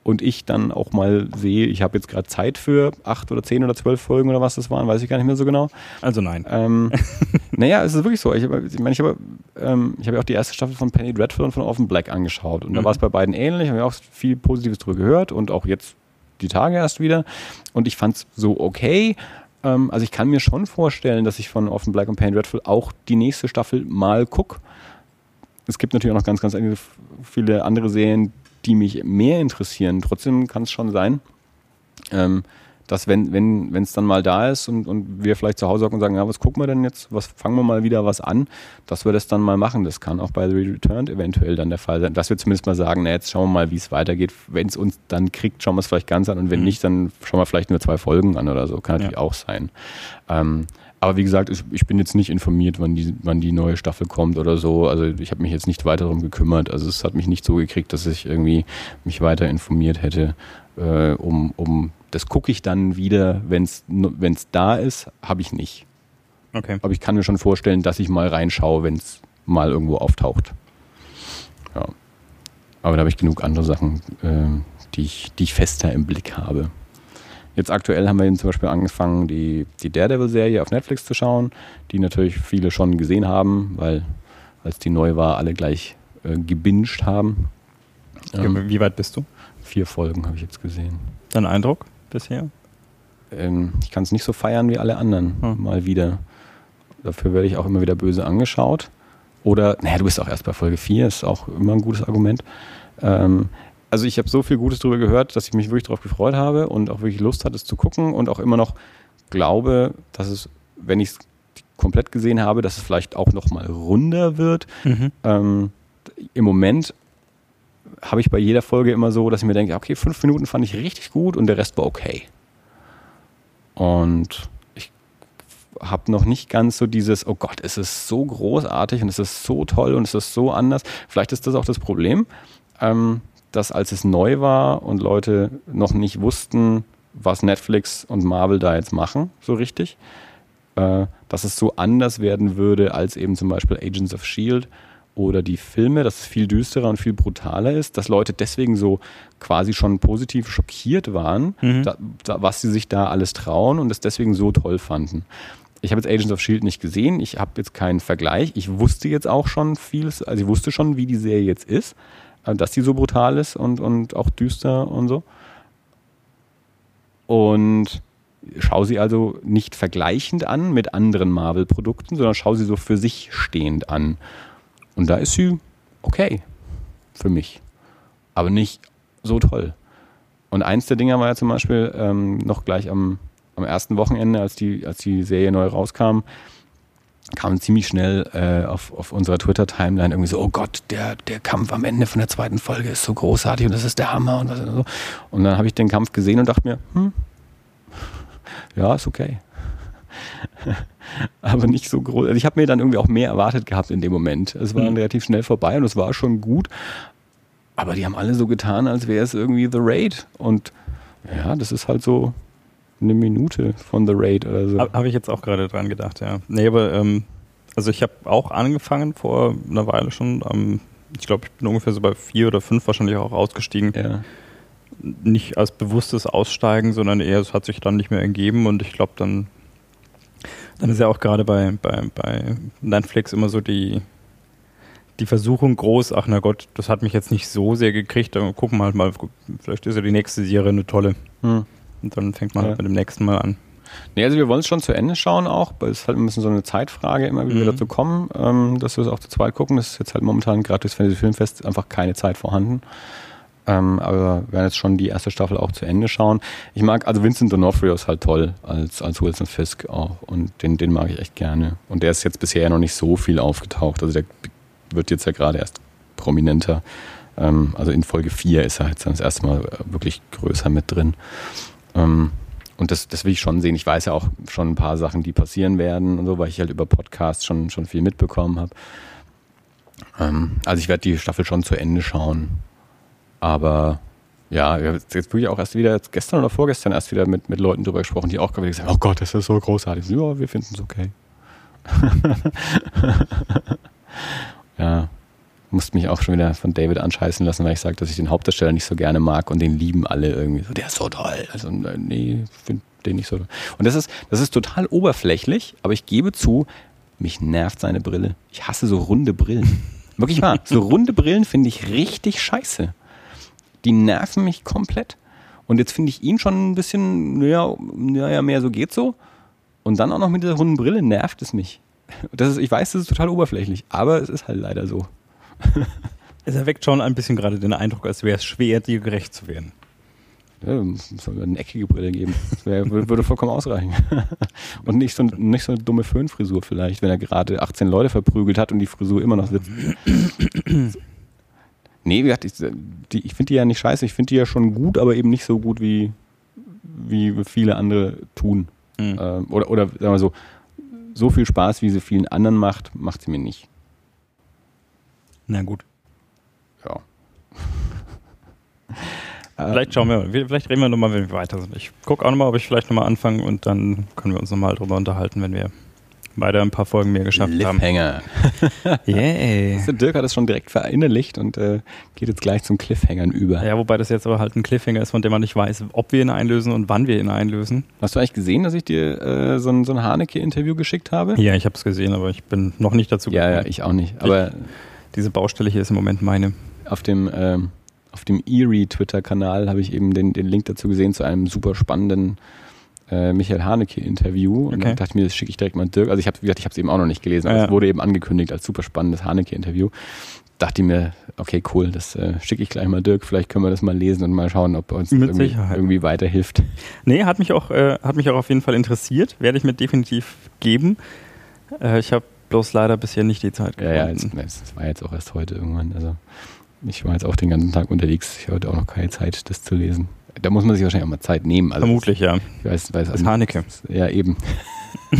und ich dann auch mal sehe, ich habe jetzt gerade Zeit für acht oder zehn oder zwölf Folgen oder was das waren, weiß ich gar nicht mehr so genau. Also nein. Ähm, naja, es ist wirklich so. Ich, ich meine, ich habe ähm, hab ja auch die erste Staffel von Penny Dreadful und von Orphan Black angeschaut. Und mhm. da war es bei beiden ähnlich, habe ich auch viel Positives drüber gehört und auch jetzt die Tage erst wieder. Und ich fand es so okay. Ähm, also ich kann mir schon vorstellen, dass ich von Orphan Black und Penny Dreadful auch die nächste Staffel mal gucke. Es gibt natürlich auch noch ganz, ganz viele andere Serien, die mich mehr interessieren. Trotzdem kann es schon sein, ähm, dass wenn wenn wenn, es dann mal da ist und, und wir vielleicht zu Hause hocken und sagen, ja, was gucken wir denn jetzt, was fangen wir mal wieder was an, dass wir das dann mal machen. Das kann auch bei The Returned eventuell dann der Fall sein, dass wir zumindest mal sagen, na, jetzt schauen wir mal, wie es weitergeht. Wenn es uns dann kriegt, schauen wir es vielleicht ganz an und wenn mhm. nicht, dann schauen wir vielleicht nur zwei Folgen an oder so. Kann natürlich ja. auch sein. Ähm, aber wie gesagt, ich, ich, bin jetzt nicht informiert, wann die, wann die neue Staffel kommt oder so. Also ich habe mich jetzt nicht weiter darum gekümmert. Also es hat mich nicht so gekriegt, dass ich irgendwie mich weiter informiert hätte. Äh, um, um das gucke ich dann wieder, wenn es da ist, habe ich nicht. Okay. Aber ich kann mir schon vorstellen, dass ich mal reinschaue, wenn es mal irgendwo auftaucht. Ja. Aber da habe ich genug andere Sachen, äh, die, ich, die ich fester im Blick habe. Jetzt aktuell haben wir eben zum Beispiel angefangen, die, die Daredevil-Serie auf Netflix zu schauen, die natürlich viele schon gesehen haben, weil als die neu war, alle gleich äh, gebinged haben. Ähm, Wie weit bist du? Vier Folgen habe ich jetzt gesehen. Dein Eindruck bisher? Ähm, ich kann es nicht so feiern wie alle anderen, hm. mal wieder. Dafür werde ich auch immer wieder böse angeschaut. Oder, naja, du bist auch erst bei Folge 4, ist auch immer ein gutes Argument. Ähm, also ich habe so viel Gutes darüber gehört, dass ich mich wirklich darauf gefreut habe und auch wirklich Lust hatte, es zu gucken und auch immer noch glaube, dass es, wenn ich es komplett gesehen habe, dass es vielleicht auch noch mal runder wird. Mhm. Ähm, Im Moment habe ich bei jeder Folge immer so, dass ich mir denke, okay, fünf Minuten fand ich richtig gut und der Rest war okay. Und ich habe noch nicht ganz so dieses, oh Gott, es ist so großartig und es ist so toll und es ist so anders. Vielleicht ist das auch das Problem. Ähm, dass als es neu war und Leute noch nicht wussten, was Netflix und Marvel da jetzt machen, so richtig, äh, dass es so anders werden würde als eben zum Beispiel Agents of Shield oder die Filme, dass es viel düsterer und viel brutaler ist, dass Leute deswegen so quasi schon positiv schockiert waren, Mhm. da, da, was sie sich da alles trauen und es deswegen so toll fanden. Ich habe jetzt Agents of Shield nicht gesehen, ich habe jetzt keinen Vergleich. Ich wusste jetzt auch schon vieles, also ich wusste schon, wie die Serie jetzt ist, dass die so brutal ist und, und auch düster und so. Und schau sie also nicht vergleichend an mit anderen Marvel-Produkten, sondern schau sie so für sich stehend an. Und da ist sie okay für mich, aber nicht so toll. Und eins der Dinger war ja zum Beispiel ähm, noch gleich am, am ersten Wochenende, als die, als die Serie neu rauskam, kam ziemlich schnell äh, auf, auf unserer Twitter-Timeline irgendwie so, oh Gott, der, der Kampf am Ende von der zweiten Folge ist so großartig und das ist der Hammer und was und so. Und dann habe ich den Kampf gesehen und dachte mir, hm, ja, ist okay. Aber nicht so groß. Also ich habe mir dann irgendwie auch mehr erwartet gehabt in dem Moment. Es war dann Mhm. relativ schnell vorbei und es war schon gut. Aber die haben alle so getan, als wäre es irgendwie The Raid. Und ja, das ist halt so eine Minute von The Raid oder so. Habe ich jetzt auch gerade dran gedacht, ja. Nee, aber ähm, also ich habe auch angefangen vor einer Weile schon. Ähm, ich glaube, ich bin ungefähr so bei vier oder fünf wahrscheinlich auch ausgestiegen. Ja. Nicht als bewusstes Aussteigen, sondern eher, es hat sich dann nicht mehr ergeben und ich glaube, dann, dann ist ja auch gerade bei, bei, bei Netflix immer so die, die Versuchung groß, ach na Gott, das hat mich jetzt nicht so sehr gekriegt, dann gucken wir halt mal, vielleicht ist ja die nächste Serie eine tolle. Hm. Und dann fängt man Ja. halt mit dem nächsten Mal an. Nee, also wir wollen es schon zu Ende schauen auch, es ist halt ein bisschen so eine Zeitfrage immer, wie wir Mhm. dazu kommen, ähm, dass wir es auch zu zweit gucken. Das ist jetzt halt momentan gerade durchs Fantasy Filmfest einfach keine Zeit vorhanden. Ähm, aber wir werden jetzt schon die erste Staffel auch zu Ende schauen. Ich mag, also Vincent D'Onofrio ist halt toll als, als Wilson Fisk auch und den, den mag ich echt gerne. Und der ist jetzt bisher noch nicht so viel aufgetaucht. Also der wird jetzt ja gerade erst prominenter. Ähm, also in Folge 4 ist er jetzt das erste Mal wirklich größer mit drin. Ähm, und das, das will ich schon sehen. Ich weiß ja auch schon ein paar Sachen, die passieren werden und so, weil ich halt über Podcasts schon, schon viel mitbekommen habe. Ähm, also ich werde die Staffel schon zu Ende schauen. Aber ja, jetzt jetzt wirklich auch erst wieder, gestern oder vorgestern erst wieder mit, mit Leuten drüber gesprochen, die auch gerade gesagt haben, oh Gott, das ist so großartig. Ja, wir finden es okay. ja, musste mich auch schon wieder von David anscheißen lassen, weil ich sage, dass ich den Hauptdarsteller nicht so gerne mag und den lieben alle irgendwie so, der ist so toll. Also äh, nee, ich finde den nicht so toll. Und das ist, das ist total oberflächlich, aber ich gebe zu, mich nervt seine Brille. Ich hasse so runde Brillen. Wirklich wahr. So runde Brillen finde ich richtig scheiße. Die nerven mich komplett. Und jetzt finde ich ihn schon ein bisschen, naja, naja, mehr so geht so. Und dann auch noch mit dieser runden Brille nervt es mich. Das ist, ich weiß, das ist total oberflächlich, aber es ist halt leider so. Es erweckt schon ein bisschen gerade den Eindruck, als wäre es schwer, dir gerecht zu werden. Ja, es soll eine eckige Brille geben. Das wär, würde vollkommen ausreichen. Und nicht so, nicht so eine dumme Föhnfrisur vielleicht, wenn er gerade 18 Leute verprügelt hat und die Frisur immer noch sitzt. nee, wie gesagt, ich, die, ich finde die ja nicht scheiße. Ich finde die ja schon gut, aber eben nicht so gut, wie, wie viele andere tun. Mhm. Ähm, oder, oder sagen wir so, so viel Spaß, wie sie vielen anderen macht, macht sie mir nicht. Na gut. Ja. Vielleicht schauen wir Vielleicht reden wir nochmal, wenn wir weiter sind. Ich gucke auch nochmal, ob ich vielleicht nochmal anfange und dann können wir uns nochmal drüber unterhalten, wenn wir beide ein paar Folgen mehr geschafft haben. Cliffhanger. Yeah. Der Dirk hat es schon direkt verinnerlicht und äh, geht jetzt gleich zum Cliffhangern über. Ja, wobei das jetzt aber halt ein Cliffhanger ist, von dem man nicht weiß, ob wir ihn einlösen und wann wir ihn einlösen. Hast du eigentlich gesehen, dass ich dir äh, so ein, so ein Haneke-Interview geschickt habe? Ja, ich habe es gesehen, aber ich bin noch nicht dazu ja, ja, ich auch nicht. Aber Diese Baustelle hier ist im Moment meine. auf dem, ähm, auf dem Erie-Twitter-Kanal habe ich eben den, den Link dazu gesehen zu einem super spannenden äh, Michael Haneke-Interview. Und Okay. dann dachte ich mir, das schicke ich direkt mal Dirk. Also ich habe ich habe es eben auch noch nicht gelesen, aber Ja. es wurde eben angekündigt als super spannendes Haneke-Interview. Dachte ich mir, okay, cool, das äh, schicke ich gleich mal Dirk. Vielleicht können wir das mal lesen und mal schauen, ob uns das irgendwie, irgendwie weiterhilft. Nee, hat mich auch, äh, hat mich auch auf jeden Fall interessiert. Werde ich mir definitiv geben. Äh, ich habe bloß leider bisher nicht die Zeit Ja, ja, gefunden. jetzt, das war jetzt auch erst heute irgendwann. Also ich war jetzt auch den ganzen Tag unterwegs. Ich hatte auch noch keine Zeit, das zu lesen. Da muss man sich wahrscheinlich auch mal Zeit nehmen. Also Vermutlich, ja. Ich weiß, weiß, Das ist Haneke. Ja, eben.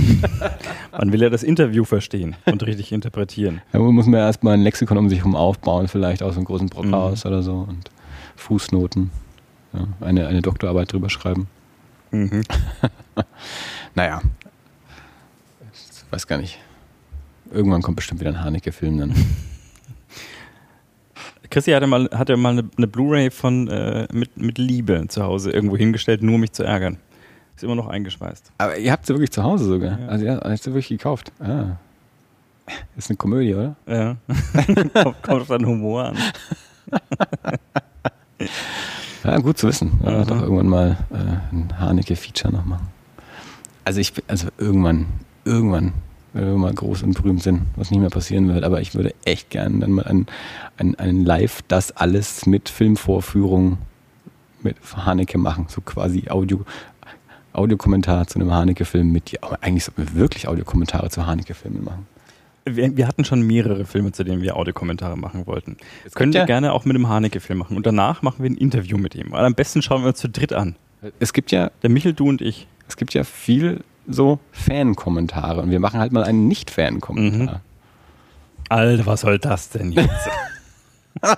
Man will ja das Interview verstehen und richtig interpretieren. Da muss man ja erstmal ein Lexikon um sich herum aufbauen, vielleicht aus einem großen Mhm. Brockhaus oder so und Fußnoten. Ja, eine, eine Doktorarbeit drüber schreiben. Mhm. Naja. Ich weiß gar nicht. Irgendwann kommt bestimmt wieder ein Haneke-Film dann. Chrissy hatte mal, hatte mal eine, eine Blu-ray von äh, mit, mit Liebe zu Hause irgendwo hingestellt, nur um mich zu ärgern. Ist immer noch eingeschweißt. Aber ihr habt sie wirklich zu Hause sogar. Ja. Also ihr habt sie wirklich gekauft. Ah. Ist eine Komödie, oder? Ja. kommt, kommt auf deinen Humor an. Ja, gut zu wissen. Ja, doch irgendwann mal äh, ein Haneke-Feature noch machen. Also ich, also irgendwann, irgendwann, wenn wir mal groß und berühmt sind, was nicht mehr passieren wird, aber ich würde echt gerne dann mal ein, ein, ein Live, das alles mit Filmvorführung mit Haneke machen, so quasi Audio, Audiokommentar zu einem Haneke-Film mit dir. Aber eigentlich sollten wir wirklich Audiokommentare zu Haneke-Filmen machen. Wir, wir hatten schon mehrere Filme, zu denen wir Audiokommentare machen wollten. Es Können wir ja- gerne auch mit einem Haneke-Film machen. Und danach machen wir ein Interview mit ihm. Weil am besten schauen wir uns zu dritt an. Es gibt ja Der Michel, du und ich. Es gibt ja viel so Fan-Kommentare und wir machen halt mal einen Nicht-Fan-Kommentar. Alter, was soll das denn jetzt?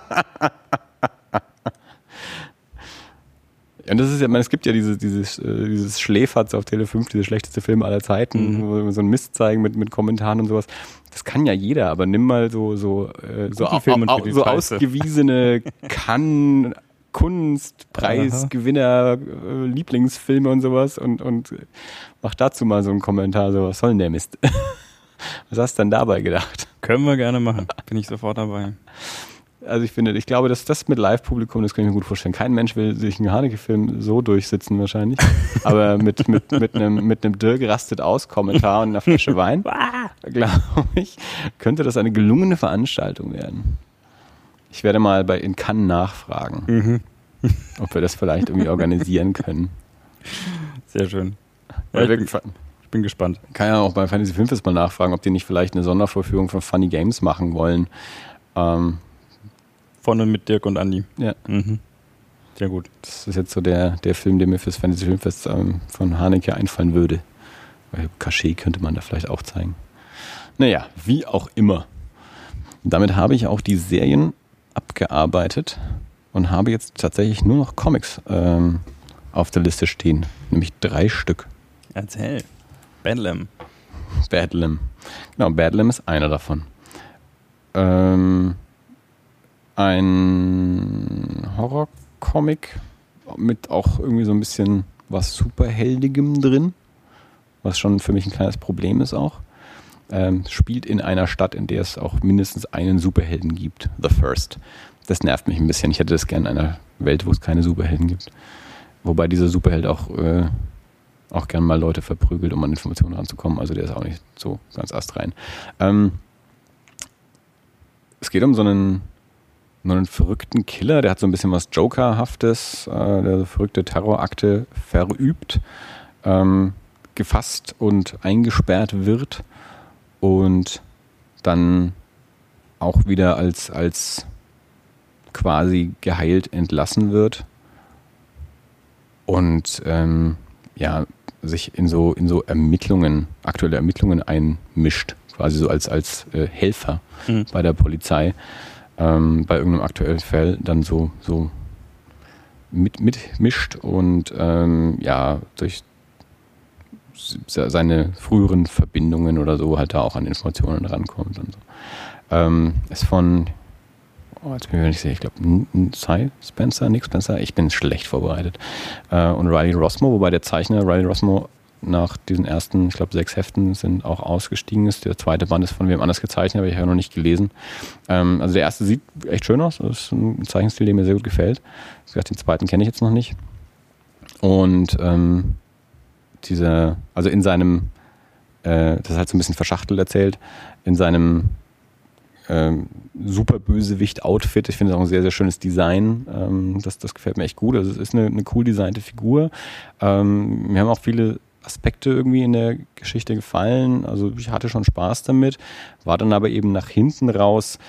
Und das ist ja, meine, es gibt ja dieses, dieses, äh, dieses Schläferz auf Tele 5, dieser schlechteste Film aller Zeiten, Mhm. wo wir so einen Mist zeigen mit, mit Kommentaren und sowas. Das kann ja jeder, aber nimm mal so, so, äh, so, au, au, so Scheiße. ausgewiesene Kann Kunstpreisgewinner, äh, Lieblingsfilme und sowas und, und mach dazu mal so einen Kommentar, so, was soll denn der Mist? Was hast du denn dabei gedacht? Können wir gerne machen. Bin ich sofort dabei. Also ich finde, ich glaube, dass das mit Live-Publikum, das kann ich mir gut vorstellen. Kein Mensch will sich einen Haneke-Film so durchsitzen wahrscheinlich. Aber mit, mit, mit einem, mit einem Dirk rastet aus Kommentar und einer Flasche Wein, glaube ich, könnte das eine gelungene Veranstaltung werden. Ich werde mal bei in Cannes nachfragen, Mhm. ob wir das vielleicht irgendwie organisieren können. Sehr schön. Ja, ich, bin, ich bin gespannt. kann ja auch beim Fantasy Filmfest mal nachfragen, ob die nicht vielleicht eine Sondervorführung von Funny Games machen wollen. Ähm, Vorne mit Dirk und Andi. ja. Mhm. Sehr gut. Das ist jetzt so der, der Film, der mir fürs Fantasy Filmfest ähm, von Haneke einfallen würde. Weil Cachet könnte man da vielleicht auch zeigen. Naja, wie auch immer. Damit habe ich auch die Serien abgearbeitet und habe jetzt tatsächlich nur noch Comics ähm, auf der Liste stehen. Nämlich drei Stück. Erzähl. Bedlam. Badlam. Genau, Badlam ist einer davon. Ähm, ein Horrorcomic mit auch irgendwie so ein bisschen was Superheldigem drin, was schon für mich ein kleines Problem ist auch. Ähm, spielt in einer Stadt, in der es auch mindestens einen Superhelden gibt, The First. Das nervt mich ein bisschen. Ich hätte das gerne in einer Welt, wo es keine Superhelden gibt. Wobei dieser Superheld auch, äh, auch gern mal Leute verprügelt, um an Informationen ranzukommen. Also der ist auch nicht so ganz astrein. Ähm, es geht um so einen, so einen verrückten Killer, der hat so ein bisschen was Jokerhaftes, äh, der so verrückte Terrorakte verübt, ähm, gefasst und eingesperrt wird und dann auch wieder als, als quasi geheilt entlassen wird. Und ähm, ja, sich in so, in so Ermittlungen, aktuelle Ermittlungen einmischt, quasi so als, als äh, Helfer Mhm. bei der Polizei, ähm, bei irgendeinem aktuellen Fall dann so, so mit, mitmischt. Und ähm, ja, durch seine früheren Verbindungen oder so halt da auch an Informationen rankommt und so. Ähm, ist von, oh, jetzt bin ich nicht sicher, ich glaube, Cy Spencer, Nick Spencer, ich bin schlecht vorbereitet. Äh, und Riley Rossmo, wobei der Zeichner Riley Rossmo nach diesen ersten, ich glaube, sechs Heften sind auch ausgestiegen ist. Der zweite Band ist von wem anders gezeichnet, aber ich habe noch nicht gelesen. Ähm, also der erste sieht echt schön aus. Das ist ein Zeichenstil, der mir sehr gut gefällt. Den zweiten kenne ich jetzt noch nicht. Und ähm, dieser, also in seinem, äh, das ist halt so ein bisschen verschachtelt erzählt, in seinem ähm, super Bösewicht-Outfit. Ich finde es auch ein sehr, sehr schönes Design. Ähm, das, das gefällt mir echt gut. Also es ist eine, eine cool designte Figur. Ähm, mir haben auch viele Aspekte irgendwie in der Geschichte gefallen. Also ich hatte schon Spaß damit, war dann aber eben nach hinten raus,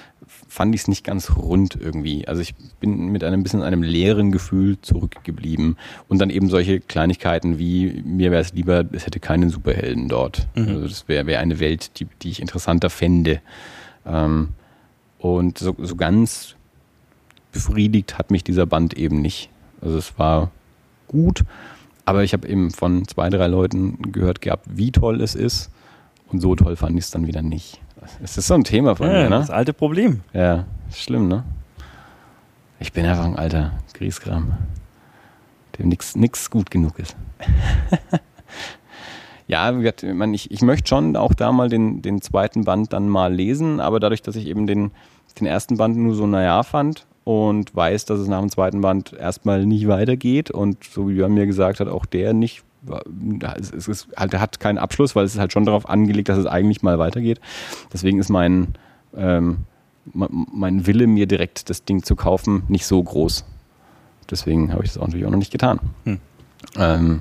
fand ich es nicht ganz rund irgendwie. Also ich bin mit einem bisschen einem leeren Gefühl zurückgeblieben. Und dann eben solche Kleinigkeiten wie, mir wäre es lieber, es hätte keinen Superhelden dort. Mhm. Also das wäre wär eine Welt, die, die ich interessanter fände. Ähm, und so, so ganz befriedigt hat mich dieser Band eben nicht. Also es war gut, aber ich habe eben von zwei, drei Leuten gehört gehabt, wie toll es ist. Und so toll fand ich es dann wieder nicht. Es ist so ein Thema von Ja, mir, Das ne? alte Problem. Ja, ist schlimm, ne? Ich bin einfach ein alter Grieskram, dem nichts gut genug ist. ja, ich, ich möchte schon auch da mal den, den zweiten Band dann mal lesen, aber dadurch, dass ich eben den, den ersten Band nur so naja fand und weiß, dass es nach dem zweiten Band erstmal nicht weitergeht und so wie Jörn mir gesagt hat, auch der nicht, es ist halt, hat keinen Abschluss, weil es ist halt schon darauf angelegt, dass es eigentlich mal weitergeht. Deswegen ist mein, ähm, mein Wille, mir direkt das Ding zu kaufen, nicht so groß. Deswegen habe ich das auch natürlich auch noch nicht getan. Hm. Ähm,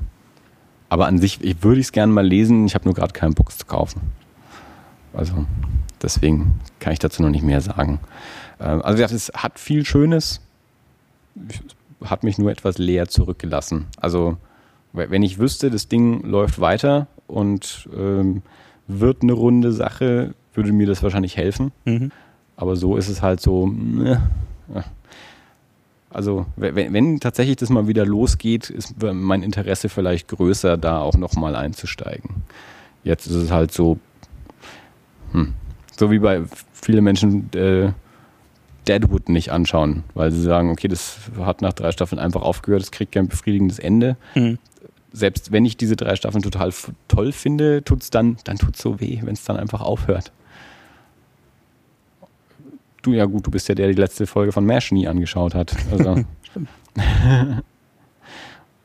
aber an sich ich würde ich es gerne mal lesen. Ich habe nur gerade keinen Bock zu kaufen. Also deswegen kann ich dazu noch nicht mehr sagen. Ähm, also es hat viel Schönes, hat mich nur etwas leer zurückgelassen. Also wenn ich wüsste, das Ding läuft weiter und ähm, wird eine runde Sache, würde mir das wahrscheinlich helfen. Mhm. Aber so ist es halt so. Ne, also wenn, wenn, tatsächlich das mal wieder losgeht, ist mein Interesse vielleicht größer, da auch nochmal einzusteigen. Jetzt ist es halt so, hm, so wie bei vielen Menschen äh, Deadwood nicht anschauen, weil sie sagen, okay, das hat nach drei Staffeln einfach aufgehört, es kriegt kein befriedigendes Ende. Mhm. Selbst wenn ich diese drei Staffeln total toll finde, tut es dann, dann tut es so weh, wenn es dann einfach aufhört. Du, ja gut, du bist ja der, der die letzte Folge von MASH nie angeschaut hat. Also. Stimmt.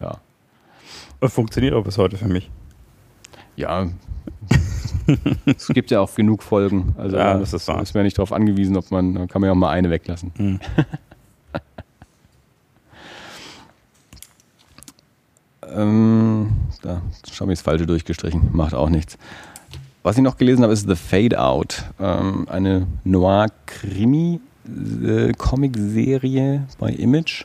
ja. Funktioniert auch bis heute für mich. Ja, es gibt ja auch genug Folgen. Also ja, das ist wahr. ist mir nicht darauf angewiesen, ob man, da kann man ja auch mal eine weglassen. Mhm. ähm, da habe ich das Falsche durchgestrichen, macht auch nichts. Was ich noch gelesen habe, ist The Fade Out, ähm, eine Noir-Krimi-Comic-Serie äh, bei Image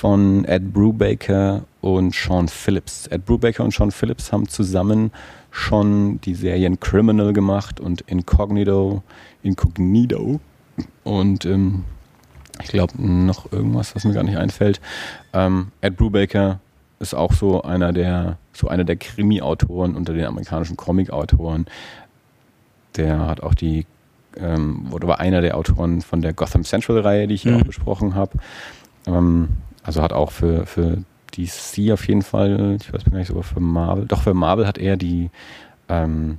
von Ed Brubaker und Sean Phillips. Ed Brubaker und Sean Phillips haben zusammen schon die Serien Criminal gemacht und Incognito, Incognito und ähm, ich glaube noch irgendwas, was mir gar nicht einfällt. Ähm, Ed Brubaker ist auch so einer der so einer der Krimi-Autoren unter den amerikanischen Comic-Autoren. Der hat auch die ähm, oder war einer der Autoren von der Gotham Central-Reihe, die ich hier mhm. auch besprochen habe. Ähm, also hat auch für, für DC auf jeden Fall, ich weiß gar nicht sogar für Marvel, doch für Marvel hat er die, ähm,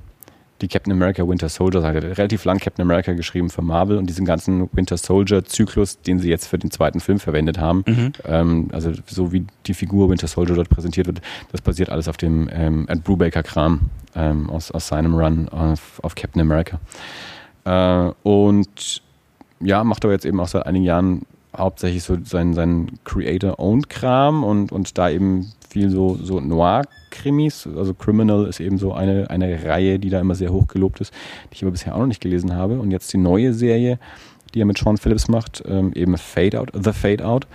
die Captain America Winter Soldier, hat relativ lang Captain America geschrieben für Marvel und diesen ganzen Winter Soldier Zyklus, den sie jetzt für den zweiten Film verwendet haben, mhm. ähm, also so wie die Figur Winter Soldier dort präsentiert wird, das basiert alles auf dem ähm, Ed Brubaker Kram ähm, aus, aus seinem Run auf, auf Captain America. Äh, und ja, macht aber jetzt eben auch seit einigen Jahren hauptsächlich so sein, sein Creator-Owned-Kram und, und da eben viel so, so Noir-Krimis. Also Criminal ist eben so eine, eine Reihe, die da immer sehr hoch gelobt ist, die ich aber bisher auch noch nicht gelesen habe. Und jetzt die neue Serie, die er mit Sean Phillips macht, ähm, eben Fade Out, The Fade Out,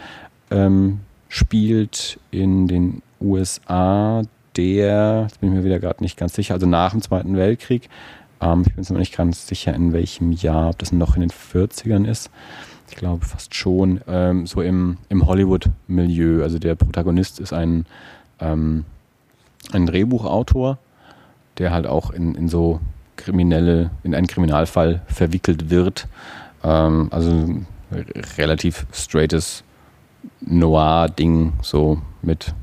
ähm, spielt in den USA der, jetzt bin ich mir wieder gerade nicht ganz sicher, also nach dem Zweiten Weltkrieg. Ähm, ich bin mir nicht ganz sicher, in welchem Jahr, ob das noch in den 40ern ist ich glaube fast schon, ähm, so im, im Hollywood-Milieu. Also der Protagonist ist ein, ähm, ein Drehbuchautor, der halt auch in, in so kriminelle, in einen Kriminalfall verwickelt wird. Ähm, also relativ straightes Noir-Ding, so mit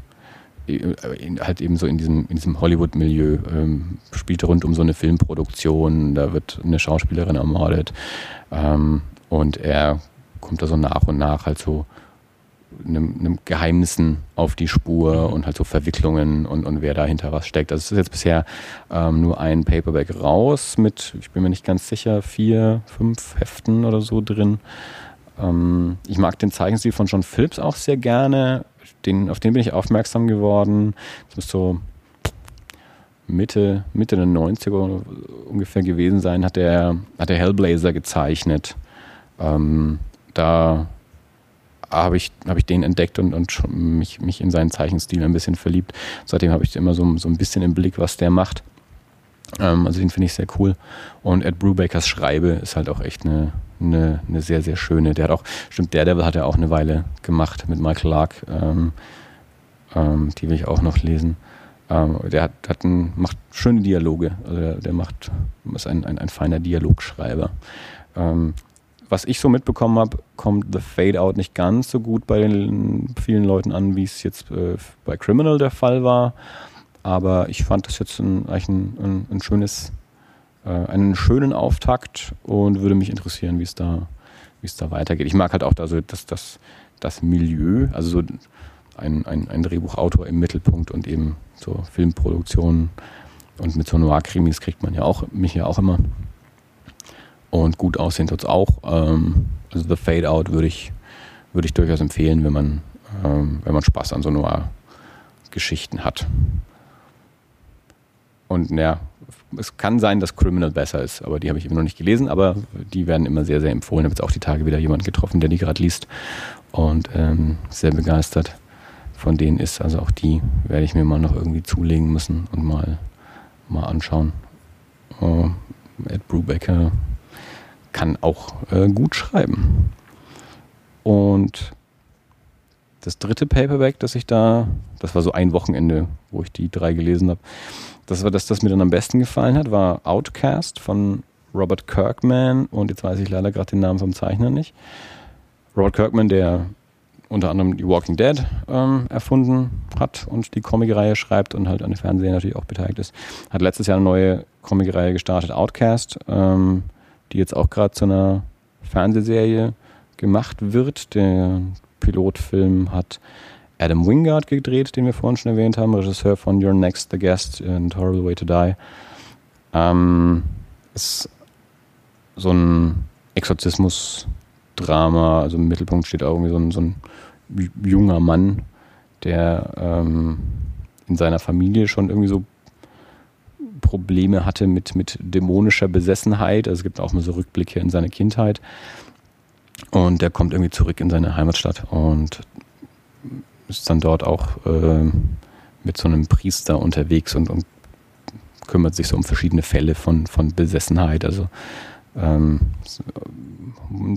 äh, halt eben so in diesem, in diesem Hollywood-Milieu, ähm, spielt rund um so eine Filmproduktion, da wird eine Schauspielerin ermordet ähm, und er kommt da so nach und nach halt so einem, einem Geheimnissen auf die Spur und halt so Verwicklungen und, und wer dahinter was steckt. Also es ist jetzt bisher ähm, nur ein Paperback raus mit, ich bin mir nicht ganz sicher, vier, fünf Heften oder so drin. Ähm, ich mag den Zeichenstil von John Phillips auch sehr gerne. Den, auf den bin ich aufmerksam geworden. Das muss so Mitte, Mitte der 90er ungefähr gewesen sein, hat er, hat er Hellblazer gezeichnet. Ähm, da habe ich, hab ich den entdeckt und, und mich, mich in seinen Zeichenstil ein bisschen verliebt. Seitdem habe ich immer so, so ein bisschen im Blick, was der macht. Ähm, also den finde ich sehr cool. Und Ed Brubakers Schreibe ist halt auch echt eine, eine, eine, sehr, sehr schöne. Der hat auch, stimmt, Daredevil hat er auch eine Weile gemacht mit Michael Lark. Ähm, ähm, die will ich auch noch lesen. Ähm, der hat, hat ein, macht schöne Dialoge. Also der, der macht, ist ein, ein, ein feiner Dialogschreiber. Was ich so mitbekommen habe, kommt The Fade Out nicht ganz so gut bei den vielen Leuten an, wie es jetzt äh, bei Criminal der Fall war. Aber ich fand das jetzt ein, eigentlich ein, ein, ein schönes, äh, einen schönen Auftakt und würde mich interessieren, wie es da, es da weitergeht. Ich mag halt auch da so das, das, das Milieu, also so ein, ein, ein Drehbuchautor im Mittelpunkt und eben so Filmproduktionen und mit so Noir-Krimis kriegt man ja auch, mich ja auch immer. Und gut aussehen tut es auch. Ähm, also The Fade Out würde ich, würde ich durchaus empfehlen, wenn man, ähm, wenn man Spaß an so Noir-Geschichten hat. Und ja, es kann sein, dass Criminal besser ist, aber die habe ich immer noch nicht gelesen, aber die werden immer sehr, sehr empfohlen. Ich habe jetzt auch die Tage wieder jemanden getroffen, der die gerade liest und ähm, sehr begeistert von denen ist. Also auch die werde ich mir mal noch irgendwie zulegen müssen und mal, mal anschauen. Uh, Ed Brubaker kann auch äh, gut schreiben. Und das dritte Paperback, das ich da, das war so ein Wochenende, wo ich die drei gelesen habe. Das war das, das mir dann am besten gefallen hat, war Outcast von Robert Kirkman und jetzt weiß ich leider gerade den Namen vom Zeichner nicht. Robert Kirkman, der unter anderem die Walking Dead ähm, erfunden hat und die Comicreihe schreibt und halt an der Fernsehen natürlich auch beteiligt ist, hat letztes Jahr eine neue Comicreihe gestartet, Outcast, ähm, die jetzt auch gerade zu einer Fernsehserie gemacht wird. Der Pilotfilm hat Adam Wingard gedreht, den wir vorhin schon erwähnt haben, Regisseur von Your Next the Guest and Horrible Way to Die. Ähm, ist so ein Exorzismus-Drama, also im Mittelpunkt steht auch irgendwie so ein, so ein junger Mann, der ähm, in seiner Familie schon irgendwie so Probleme hatte mit, mit dämonischer Besessenheit. Also es gibt auch mal so Rückblicke in seine Kindheit. Und der kommt irgendwie zurück in seine Heimatstadt und ist dann dort auch äh, mit so einem Priester unterwegs und, und, kümmert sich so um verschiedene Fälle von, von Besessenheit. Also ähm,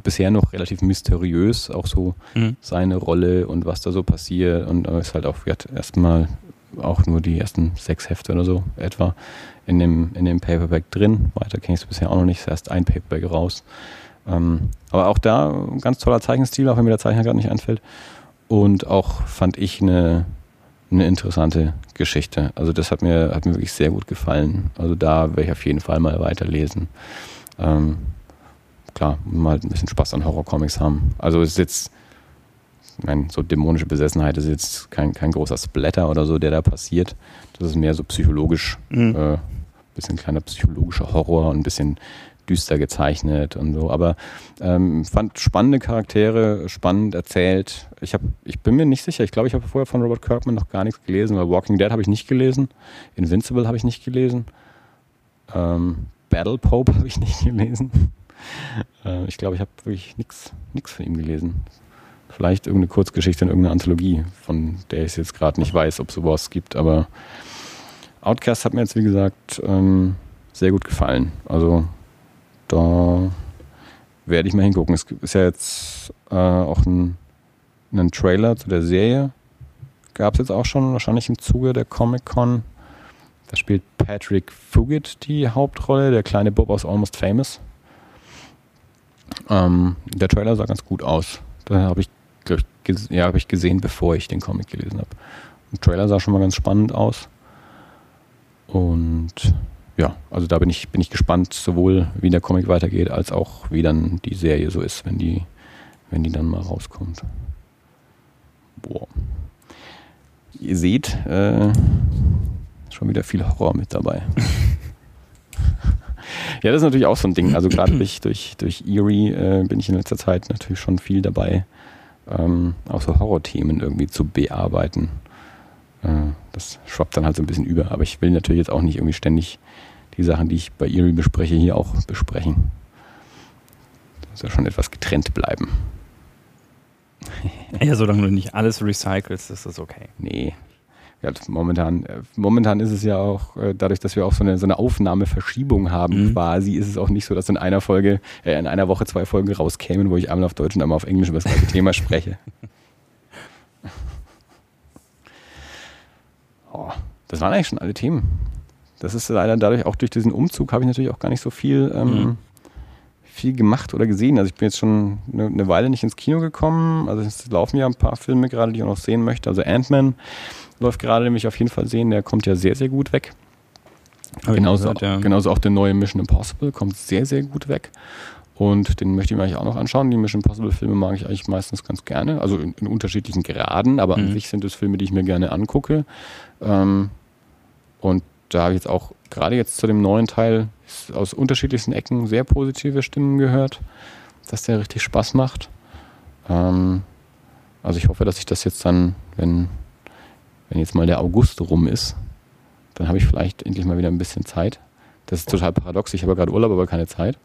bisher noch relativ mysteriös, auch so mhm. seine Rolle und was da so passiert. Und ist halt auch erstmal auch nur die ersten sechs Hefte oder so etwa in dem, in dem Paperback drin. Weiter kenne ich es bisher auch noch nicht, ist erst ein Paperback raus. Ähm, aber auch da ein ganz toller Zeichenstil, auch wenn mir der Zeichner gerade nicht einfällt. Und auch fand ich eine, eine interessante Geschichte. Also das hat mir, hat mir wirklich sehr gut gefallen. Also da werde ich auf jeden Fall mal weiterlesen. Ähm, klar, mal ein bisschen Spaß an Horrorcomics haben. Also es ist jetzt, nein, so dämonische Besessenheit ist jetzt kein, kein großer Splatter oder so, der da passiert. Das ist mehr so psychologisch, mhm. äh, bisschen kleiner psychologischer Horror und ein bisschen düster gezeichnet und so. Aber ähm, fand spannende Charaktere, spannend erzählt. Ich, hab, ich bin mir nicht sicher, ich glaube, ich habe vorher von Robert Kirkman noch gar nichts gelesen, weil Walking Dead habe ich nicht gelesen, Invincible habe ich nicht gelesen, ähm, Battle Pope habe ich nicht gelesen. Äh, ich glaube, ich habe wirklich nichts von ihm gelesen. Vielleicht irgendeine Kurzgeschichte in irgendeiner Anthologie, von der ich jetzt gerade nicht weiß, ob sowas gibt, aber Outcast hat mir jetzt, wie gesagt, ähm, sehr gut gefallen. Also da werde ich mal hingucken. Es ist ja jetzt äh, auch ein, einen Trailer zu der Serie. Gab es jetzt auch schon, wahrscheinlich im Zuge der Comic-Con. Da spielt Patrick Fugit die Hauptrolle, der kleine Bob aus Almost Famous. Ähm, der Trailer sah ganz gut aus. Da habe ich, ja, hab ich gesehen, bevor ich den Comic gelesen habe. Der Trailer sah schon mal ganz spannend aus. Und ja, also da bin ich, bin ich gespannt, sowohl wie der Comic weitergeht, als auch wie dann die Serie so ist, wenn die, wenn die dann mal rauskommt. Boah. Ihr seht, äh, schon wieder viel Horror mit dabei. ja, das ist natürlich auch so ein Ding. Also gerade durch, durch, durch Eerie äh, bin ich in letzter Zeit natürlich schon viel dabei, ähm, auch so Horrorthemen irgendwie zu bearbeiten. Äh, das schwappt dann halt so ein bisschen über. Aber ich will natürlich jetzt auch nicht irgendwie ständig die Sachen, die ich bei Eerie bespreche, hier auch besprechen. Das soll schon etwas getrennt bleiben. Ja, solange du nicht alles recycelst, ist das okay. Nee. Ja, momentan, äh, momentan ist es ja auch, äh, dadurch, dass wir auch so eine, so eine Aufnahmeverschiebung haben, mhm. quasi, ist es auch nicht so, dass in einer Folge, äh, in einer Woche zwei Folgen rauskämen, wo ich einmal auf Deutsch und einmal auf Englisch über das gleiche Thema spreche. Oh, das waren eigentlich schon alle Themen. Das ist leider dadurch auch durch diesen Umzug habe ich natürlich auch gar nicht so viel, ähm, mhm. viel gemacht oder gesehen. Also ich bin jetzt schon eine, eine Weile nicht ins Kino gekommen. Also es laufen ja ein paar Filme gerade, die ich auch noch sehen möchte. Also Ant-Man läuft gerade, nämlich auf jeden Fall sehen. Der kommt ja sehr, sehr gut weg. Genauso, gehört, ja. genauso auch der neue Mission Impossible kommt sehr, sehr gut weg. Und den möchte ich mir eigentlich auch noch anschauen. Die Mission Impossible Filme mag ich eigentlich meistens ganz gerne. Also in, in unterschiedlichen Graden, aber mhm. an sich sind es Filme, die ich mir gerne angucke. Ähm, und da habe ich jetzt auch gerade jetzt zu dem neuen Teil aus unterschiedlichsten Ecken sehr positive Stimmen gehört, dass der richtig Spaß macht. Ähm, also ich hoffe, dass ich das jetzt dann, wenn, wenn jetzt mal der August rum ist, dann habe ich vielleicht endlich mal wieder ein bisschen Zeit. Das ist total paradox. Ich habe gerade Urlaub, aber keine Zeit.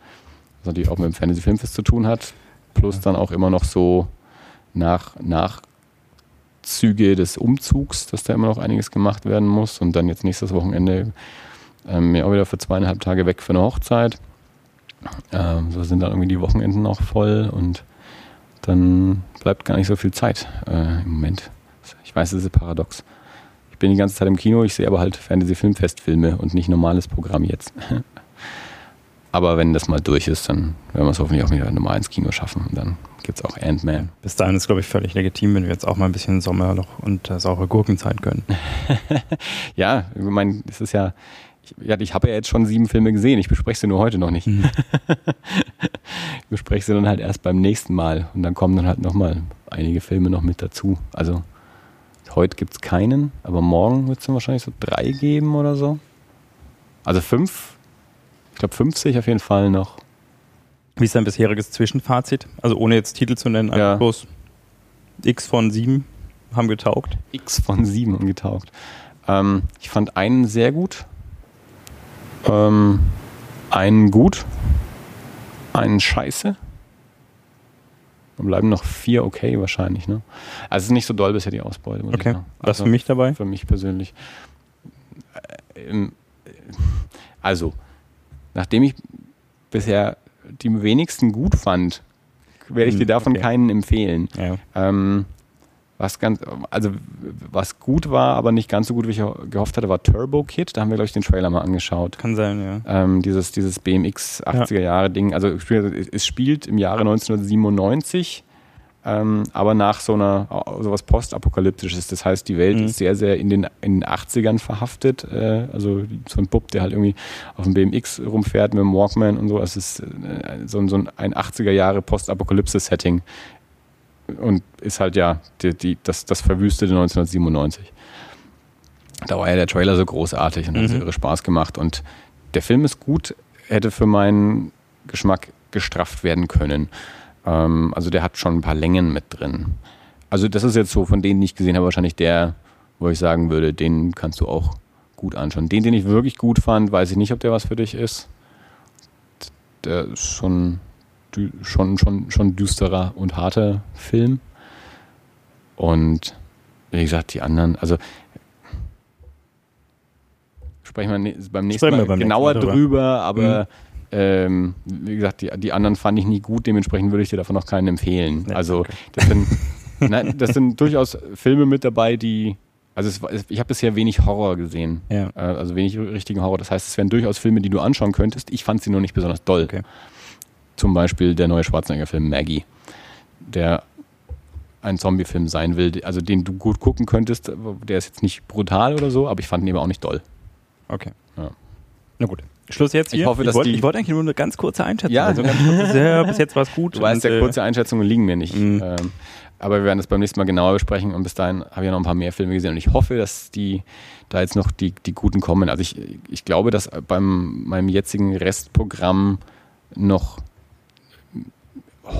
Was natürlich auch mit dem Fantasy Filmfest zu tun hat. Plus dann auch immer noch so nach, Nachzüge des Umzugs, dass da immer noch einiges gemacht werden muss. Und dann jetzt nächstes Wochenende ähm, mir auch wieder für zweieinhalb Tage weg für eine Hochzeit. Ähm, so sind dann irgendwie die Wochenenden auch voll und dann bleibt gar nicht so viel Zeit äh, im Moment. Ich weiß, es ist paradox bin die ganze Zeit im Kino, ich sehe aber halt Fantasy-Filmfestfilme und nicht normales Programm jetzt. aber wenn das mal durch ist, dann werden wir es hoffentlich auch wieder normal ins Kino schaffen. Und dann gibt es auch Ant-Man. Bis dahin ist, glaube ich, völlig legitim, wenn wir jetzt auch mal ein bisschen Sommerloch und äh, saure Gurkenzeit gönnen. ja, ich meine, es ist ja, ich, ja, ich habe ja jetzt schon sieben Filme gesehen, ich bespreche sie nur heute noch nicht. Mhm. ich bespreche sie dann halt erst beim nächsten Mal und dann kommen dann halt nochmal einige Filme noch mit dazu. Also Heute gibt es keinen, aber morgen wird es dann wahrscheinlich so drei geben oder so. Also fünf. Ich glaube, fünf sehe ich auf jeden Fall noch. Wie ist dein bisheriges Zwischenfazit? Also ohne jetzt Titel zu nennen, ja. bloß X von sieben haben getaugt. X von sieben haben getaugt. Ähm, ich fand einen sehr gut. Ähm, einen gut. Einen scheiße. Bleiben noch vier okay wahrscheinlich. Ne? Also es ist nicht so doll bisher die Ausbeute. Okay. Also Was für mich dabei? Für mich persönlich. Äh, also, nachdem ich bisher die wenigsten gut fand, werde ich dir hm, davon okay. keinen empfehlen. Ja. Ähm, was ganz, also was gut war, aber nicht ganz so gut, wie ich gehofft hatte, war Turbo Kid. Da haben wir, glaube ich, den Trailer mal angeschaut. Kann sein, ja. Ähm, dieses, dieses BMX 80er Jahre Ding. Also es spielt im Jahre 1997. Ähm, aber nach so einer sowas postapokalyptisches. Das heißt, die Welt mhm. ist sehr, sehr in den, in den 80ern verhaftet. Äh, also so ein Bub, der halt irgendwie auf dem BMX rumfährt mit dem Walkman und so. Es ist äh, so, so ein 80er Jahre Postapokalypse-Setting und ist halt ja die, die, das, das verwüstete 1997. Da war ja der Trailer so großartig und mhm. hat so irre Spaß gemacht. Und der Film ist gut, hätte für meinen Geschmack gestrafft werden können. Ähm, also der hat schon ein paar Längen mit drin. Also das ist jetzt so von denen, die ich gesehen habe, wahrscheinlich der, wo ich sagen würde, den kannst du auch gut anschauen. Den, den ich wirklich gut fand, weiß ich nicht, ob der was für dich ist. Der ist schon schon, schon, schon düsterer und harter Film. Und wie gesagt, die anderen, also sprechen wir beim nächsten Mal beim genauer nächsten Mal drüber, aber mhm. ähm, wie gesagt, die, die anderen fand ich nie gut, dementsprechend würde ich dir davon noch keinen empfehlen. Ja, also okay. das, sind, nein, das sind durchaus Filme mit dabei, die also es, ich habe bisher wenig Horror gesehen. Ja. Äh, also wenig richtigen Horror. Das heißt, es wären durchaus Filme, die du anschauen könntest. Ich fand sie nur nicht besonders doll. Okay. Zum Beispiel der neue Schwarzenegger-Film Maggie, der ein Zombie-Film sein will, also den du gut gucken könntest. Der ist jetzt nicht brutal oder so, aber ich fand ihn eben auch nicht doll. Okay. Ja. Na gut. Schluss jetzt hier. Ich hoffe, dass ich wollte, ich wollte eigentlich nur eine ganz kurze Einschätzung. Ja, also ganz kurz, ja bis jetzt war es gut. Du weißt, ja, äh, kurze Einschätzungen liegen mir nicht. Mhm. Ähm, aber wir werden das beim nächsten Mal genauer besprechen und bis dahin habe ich ja noch ein paar mehr Filme gesehen und ich hoffe, dass die da jetzt noch die, die guten kommen. Also ich, ich glaube, dass beim meinem jetzigen Restprogramm noch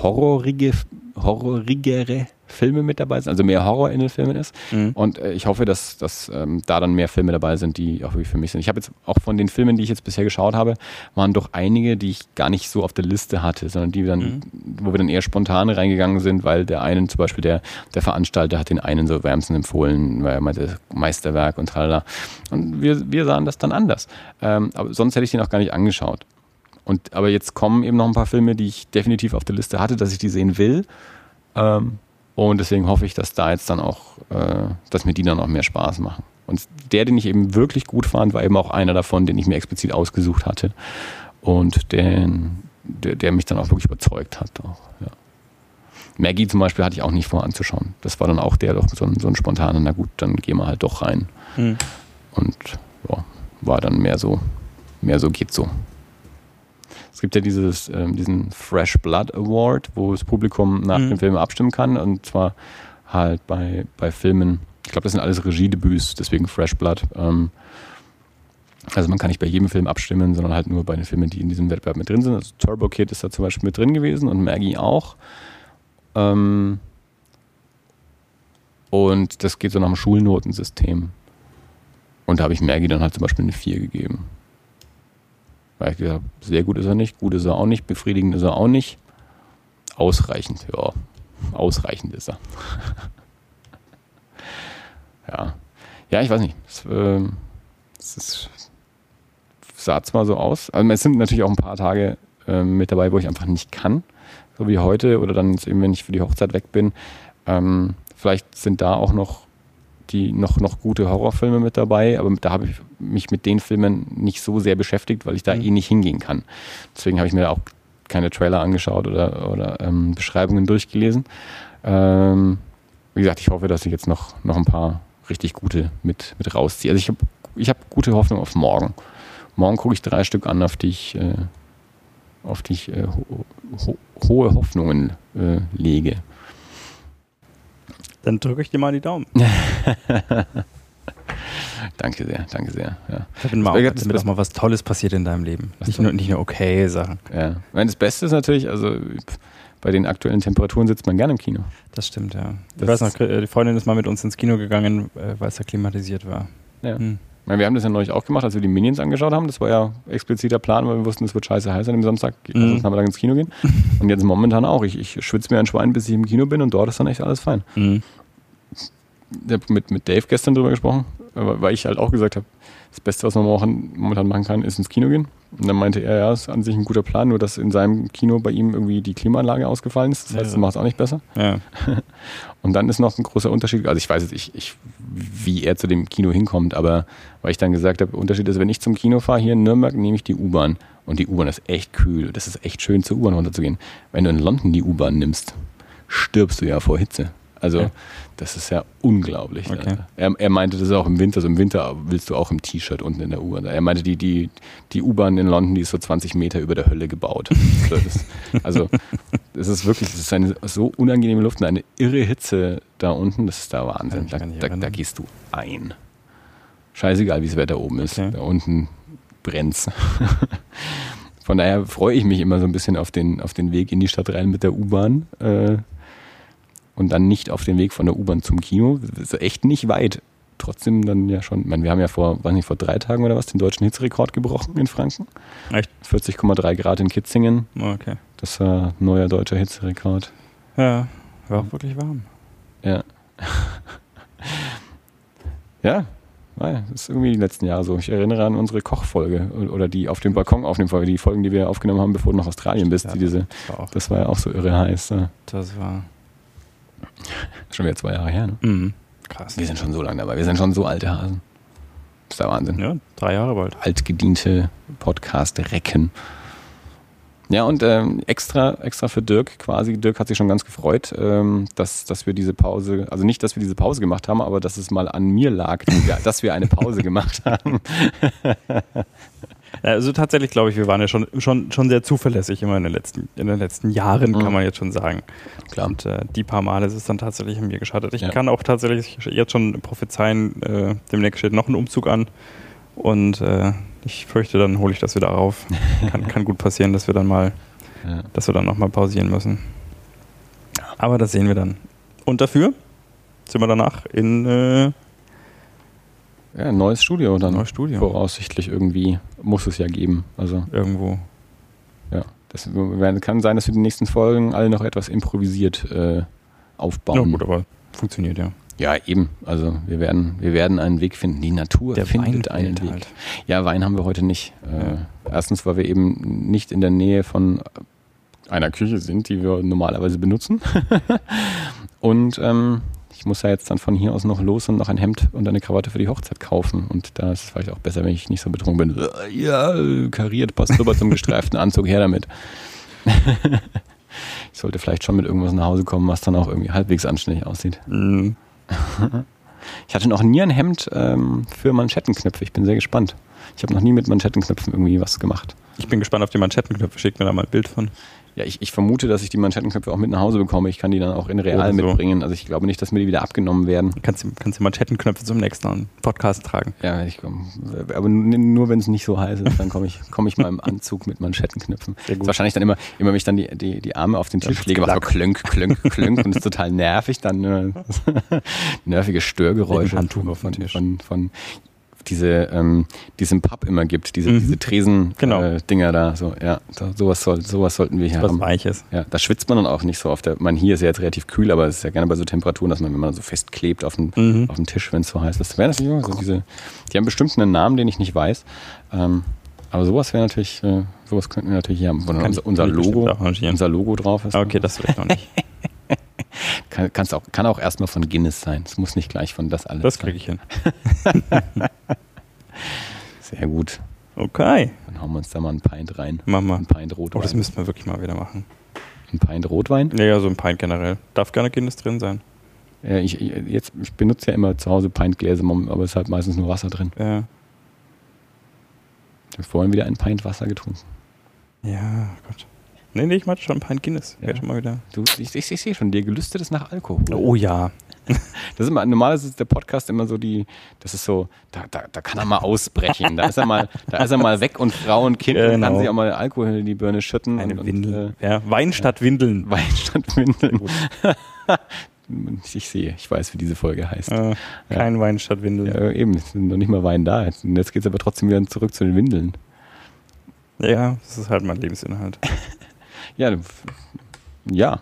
horrorige, horrorigere Filme mit dabei sind, also mehr Horror in den Filmen ist. Mhm. Und äh, ich hoffe, dass, dass ähm, da dann mehr Filme dabei sind, die auch wirklich für mich sind. Ich habe jetzt auch von den Filmen, die ich jetzt bisher geschaut habe, waren doch einige, die ich gar nicht so auf der Liste hatte, sondern die dann, mhm. wo wir dann eher spontan reingegangen sind, weil der einen, zum Beispiel der, der Veranstalter hat den einen so wärmsten empfohlen, weil er meinte, Meisterwerk und tralala. Und wir, wir sahen das dann anders. Ähm, aber sonst hätte ich den auch gar nicht angeschaut. Und, aber jetzt kommen eben noch ein paar Filme, die ich definitiv auf der Liste hatte, dass ich die sehen will. Ähm, und deswegen hoffe ich, dass da jetzt dann auch, äh, dass mir die dann auch mehr Spaß machen. Und der, den ich eben wirklich gut fand, war eben auch einer davon, den ich mir explizit ausgesucht hatte. Und den, der, der mich dann auch wirklich überzeugt hat. Auch, ja. Maggie zum Beispiel hatte ich auch nicht vor anzuschauen. Das war dann auch der doch so ein, so ein spontaner, na gut, dann gehen wir halt doch rein. Mhm. Und ja, war dann mehr so, mehr so geht so. Es gibt ja dieses, ähm, diesen Fresh Blood Award, wo das Publikum nach Mhm. dem Film abstimmen kann. Und zwar halt bei, bei Filmen, ich glaube, das sind alles Regiedebüts, deswegen Fresh Blood. Ähm, also man kann nicht bei jedem Film abstimmen, sondern halt nur bei den Filmen, die in diesem Wettbewerb mit drin sind. Also Turbo Kid ist da zum Beispiel mit drin gewesen und Maggie auch. Ähm, und das geht so nach dem Schulnotensystem. Und da habe ich Maggie dann halt zum Beispiel eine 4 gegeben. Weil ich gesagt sehr gut ist er nicht, gut ist er auch nicht, befriedigend ist er auch nicht. Ausreichend, ja. Ausreichend ist er. ja. Ja, ich weiß nicht. Es, ähm, es ist, sah zwar so aus, also es sind natürlich auch ein paar Tage ähm, mit dabei, wo ich einfach nicht kann, so wie heute oder dann eben, wenn ich für die Hochzeit weg bin. Ähm, vielleicht sind da auch noch die noch, noch gute Horrorfilme mit dabei, aber da habe ich mich mit den Filmen nicht so sehr beschäftigt, weil ich da Mhm. eh nicht hingehen kann. Deswegen habe ich mir auch keine Trailer angeschaut oder, oder ähm, Beschreibungen durchgelesen. Ähm, wie gesagt, ich hoffe, dass ich jetzt noch, noch ein paar richtig gute mit, mit rausziehe. Also ich habe ich hab gute Hoffnung auf morgen. Morgen gucke ich drei Stück an, auf die ich, äh, auf die ich äh, ho ho hohe Hoffnungen äh, lege. Dann drücke ich dir mal die Daumen. Danke sehr, danke sehr. Ja. Damit, mal, Das- auch, damit auch mal was Tolles passiert in deinem Leben. Nicht nur, nicht nur okay Sachen. Ja. Ich meine, das Beste ist natürlich, also bei den aktuellen Temperaturen sitzt man gerne im Kino. Das stimmt, ja. Ich Das- weiß noch, äh, die Freundin ist mal mit uns ins Kino gegangen, äh, weil es da klimatisiert war. Ja. Hm. Meine, wir haben das ja neulich auch gemacht, als wir die Minions angeschaut haben. Das war ja expliziter Plan, weil wir wussten, es wird scheiße heiß an dem Samstag. Mhm. Sonst haben wir dann ins Kino gehen. Und jetzt momentan auch. Ich, ich schwitze mir ein Schwein, bis ich im Kino bin und dort ist dann echt alles fein. Mhm. Ich habe mit, mit Dave gestern drüber gesprochen, weil ich halt auch gesagt habe, das Beste, was man momentan machen kann, ist ins Kino gehen. Und dann meinte er, ja, ist an sich ein guter Plan, nur dass in seinem Kino bei ihm irgendwie die Klimaanlage ausgefallen ist. Das heißt, Ja. das macht es auch nicht besser. Ja. Und dann ist noch ein großer Unterschied, also ich weiß jetzt nicht, ich, wie er zu dem Kino hinkommt, aber weil ich dann gesagt habe, Unterschied ist, wenn ich zum Kino fahre hier in Nürnberg, nehme ich die U-Bahn. Und die U-Bahn ist echt kühl. Das ist echt schön, zur U-Bahn runterzugehen. Wenn du in London die U-Bahn nimmst, stirbst du ja vor Hitze. Also Okay. Das ist ja unglaublich. Okay. Er, er meinte, das ist auch im Winter, also im Winter willst du auch im T-Shirt unten in der U-Bahn. Er meinte, die, die, die U-Bahn in London, die ist so 20 Meter über der Hölle gebaut. Das, also das ist wirklich, das ist eine so unangenehme Luft und eine irre Hitze da unten, das ist da Kann Wahnsinn. Da, da, da gehst du ein. Scheißegal, wie das Wetter oben ist. Okay. Da unten brennt's. Von daher freue ich mich immer so ein bisschen auf den, auf den Weg in die Stadt rein mit der U-Bahn. Äh, und dann nicht auf den Weg von der U-Bahn zum Kino. Das ist echt nicht weit. Trotzdem dann ja schon, ich meine, wir haben ja vor, weiß nicht, vor drei Tagen oder was, den deutschen Hitzerekord gebrochen in Franken. Echt? 40,3 Grad in Kitzingen. Oh, Okay. Das war neuer deutscher Hitzerekord. Ja, war auch wirklich warm. Ja. ja, das ist irgendwie die letzten Jahre so. Ich erinnere an unsere Kochfolge oder die auf dem Balkon aufnehmen Folge, die Folgen, die wir aufgenommen haben, bevor du nach Australien bist. Die diese, Das war auch. das war ja auch so irre heiß. Ja. Das war. Schon wieder zwei Jahre her. Ne? Mhm. Krass. Wir sind schon so lange dabei. Wir sind schon so alte Hasen. Das ist der Wahnsinn. Ja, drei Jahre bald. Altgediente Podcast-Recken. Ja, und ähm, extra, extra für Dirk quasi. Dirk hat sich schon ganz gefreut, ähm, dass, dass wir diese Pause, also nicht, dass wir diese Pause gemacht haben, aber dass es mal an mir lag, dass wir, dass wir eine Pause gemacht haben. Ja, Also tatsächlich glaube ich, wir waren ja schon, schon, schon sehr zuverlässig immer in den letzten, in den letzten Jahren, Mhm. kann man jetzt schon sagen. Klar. Und äh, die paar Male ist es dann tatsächlich an mir gescheitert. Ich Ja. kann auch tatsächlich jetzt schon prophezeien, äh, demnächst steht noch ein Umzug an. Und äh, ich fürchte, dann hole ich das wieder auf. Kann, kann gut passieren, dass wir dann mal, Ja. dass wir dann nochmal pausieren müssen. Aber das sehen wir dann. Und dafür sind wir danach in äh, ja, ein neues Studio dann. neues Studio. Voraussichtlich irgendwie muss es ja geben. Also Irgendwo. ja, das kann sein, dass wir die nächsten Folgen alle noch etwas improvisiert äh, Ja, aufbauen. gut, aber funktioniert ja. Ja, eben. Also wir werden, wir werden einen Weg finden. Die Natur findet einen fehlt Weg. halt. Ja, Wein haben wir heute nicht. Äh, erstens, weil wir eben nicht in der Nähe von einer Küche sind, die wir normalerweise benutzen. und ähm, ich muss ja jetzt dann von hier aus noch los und noch ein Hemd und eine Krawatte für die Hochzeit kaufen. Und da ist es vielleicht auch besser, wenn ich nicht so betrunken bin. Ja, kariert, passt rüber zum gestreiften Anzug, her damit. ich sollte vielleicht schon mit irgendwas nach Hause kommen, was dann auch irgendwie halbwegs anständig aussieht. Mhm. Ich hatte noch nie ein Hemd ähm, für Manschettenknöpfe. Ich bin sehr gespannt. Ich habe noch nie mit Manschettenknöpfen irgendwie was gemacht. Ich bin gespannt auf die Manschettenknöpfe. Schickt mir da mal ein Bild von. Ja, ich, ich vermute, dass ich die Manschettenknöpfe auch mit nach Hause bekomme. Ich kann die dann auch in real so. mitbringen. Also ich glaube nicht, dass mir die wieder abgenommen werden. Kannst du kannst du Manschettenknöpfe zum nächsten Podcast tragen. Ja, ich komm, aber nur wenn es nicht so heiß ist, dann komme ich, komm ich mal im Anzug mit Manschettenknöpfen. Sehr gut. Ist Wahrscheinlich dann immer, immer wenn ich dann die, die, die Arme auf den Tisch lege, macht so klönk, klönk, klönk und ist total nervig dann. Äh, nervige Störgeräusche von, von, von diese, ähm, die es im Pub immer gibt, diese, Mhm. diese Tresen Genau. äh, da. So, ja, da, sowas, soll, sowas sollten wir hier Was haben. Weiches. Ja, da schwitzt man dann auch nicht so der. Man hier ist ja jetzt relativ kühl, aber es ist ja gerne bei so Temperaturen, dass man, wenn man so festklebt auf dem, Mhm. auf dem Tisch, wenn es so heiß ist. Wäre das nicht so diese. Die haben bestimmt einen Namen, den ich nicht weiß. Ähm, aber sowas wäre natürlich, äh, sowas könnten wir natürlich hier haben, wo unser, unser Logo, unser Logo drauf ist. Okay, das will ich noch nicht. Kann, kann's auch, kann auch erstmal von Guinness sein. Es muss nicht gleich von das alles Das kriege ich hin. Sehr gut. Okay. Dann hauen wir uns da mal ein Pint rein. Mach mal. Ein Pint Oh, Rotwein. das müssten wir wirklich mal wieder machen. ein Pint Rotwein. Ja, ja, so ein Pint generell. Darf gerne Guinness drin sein. Ja, ich, ich, jetzt, ich benutze ja immer zu Hause Pintgläser, aber es ist halt meistens nur Wasser drin. Ja. Ich habe vorhin wieder ein Pint Wasser getrunken. Ja, Gott. Nee, nee, ich meinte schon ein Pint Guinness. Ja. Ja. schon mal wieder. Du, ich, ich, ich sehe schon, dir gelüstet ist nach Alkohol. Oh ja. Das ist immer, normalerweise ist der Podcast immer so die, das ist so, da, da, da kann er mal ausbrechen. Da ist er mal, da ist er mal weg und Frau und Kind und kann Genau. sich auch mal Alkohol in die Birne schütten. Eine und, Windel. Und, ja, Wein statt Windeln. äh, Wein statt Windeln. Ich sehe, ich weiß, wie diese Folge heißt. Äh, kein Wein statt Windeln. Ja, eben, es sind noch nicht mal Wein da. Jetzt, jetzt geht es aber trotzdem wieder zurück zu den Windeln. Ja. das ist halt mein Lebensinhalt. Ja, ja,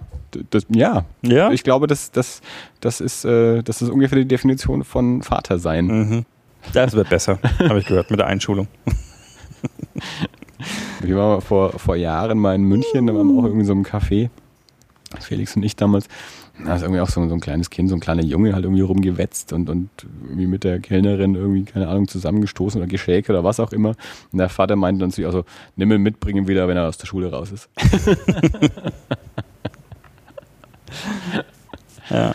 das, ja. Ja? Ich glaube, das, das, das, ist, äh, das ist ungefähr die Definition von Vater sein. mhm. Das wird besser, habe ich gehört, mit der Einschulung. Wir waren vor, vor Jahren mal in München, da waren wir auch irgendwie so im Café. Felix und ich damals. Da ist irgendwie auch so, so ein kleines Kind, so ein kleiner Junge halt irgendwie rumgewetzt und, und irgendwie mit der Kellnerin irgendwie, keine Ahnung, zusammengestoßen oder geschäkt oder was auch immer. Und der Vater meinte dann zu ihr auch so, nimm ihn mit, bring ihn wieder, wenn er aus der Schule raus ist. Ja.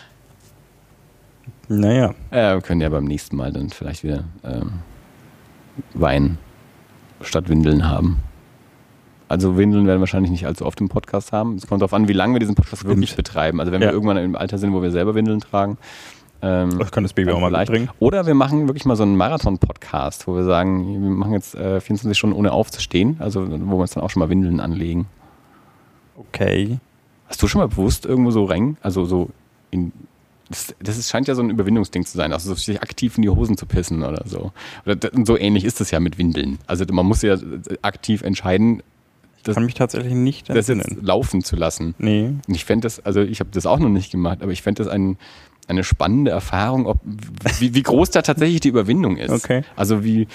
Naja. Ja, wir können ja beim nächsten Mal dann vielleicht wieder ähm, Wein statt Windeln haben. Also Windeln werden wir wahrscheinlich nicht allzu oft im Podcast haben. Es kommt darauf an, wie lange wir diesen Podcast Stimmt. wirklich betreiben. Also wenn wir Ja. irgendwann im Alter sind, wo wir selber Windeln tragen. Ähm, Ich kann das Baby auch mal mitbringen. Oder wir machen wirklich mal so einen Marathon-Podcast, wo wir sagen, wir machen jetzt äh, 24 Stunden ohne aufzustehen. Also wo wir uns dann auch schon mal Windeln anlegen. Okay. Hast du schon mal bewusst irgendwo so rein, also so in, das, das ist, scheint ja so ein Überwindungsding zu sein, also so sich aktiv in die Hosen zu pissen oder so. Oder so ähnlich ist es ja mit Windeln. Also man muss ja aktiv entscheiden, das, Kann mich tatsächlich nicht das jetzt entsinnen. laufen zu lassen. Nee. Und ich fände das, also ich habe das auch noch nicht gemacht, aber ich fände das ein, eine spannende Erfahrung, ob, wie, wie groß da tatsächlich die Überwindung ist. Okay. Also wie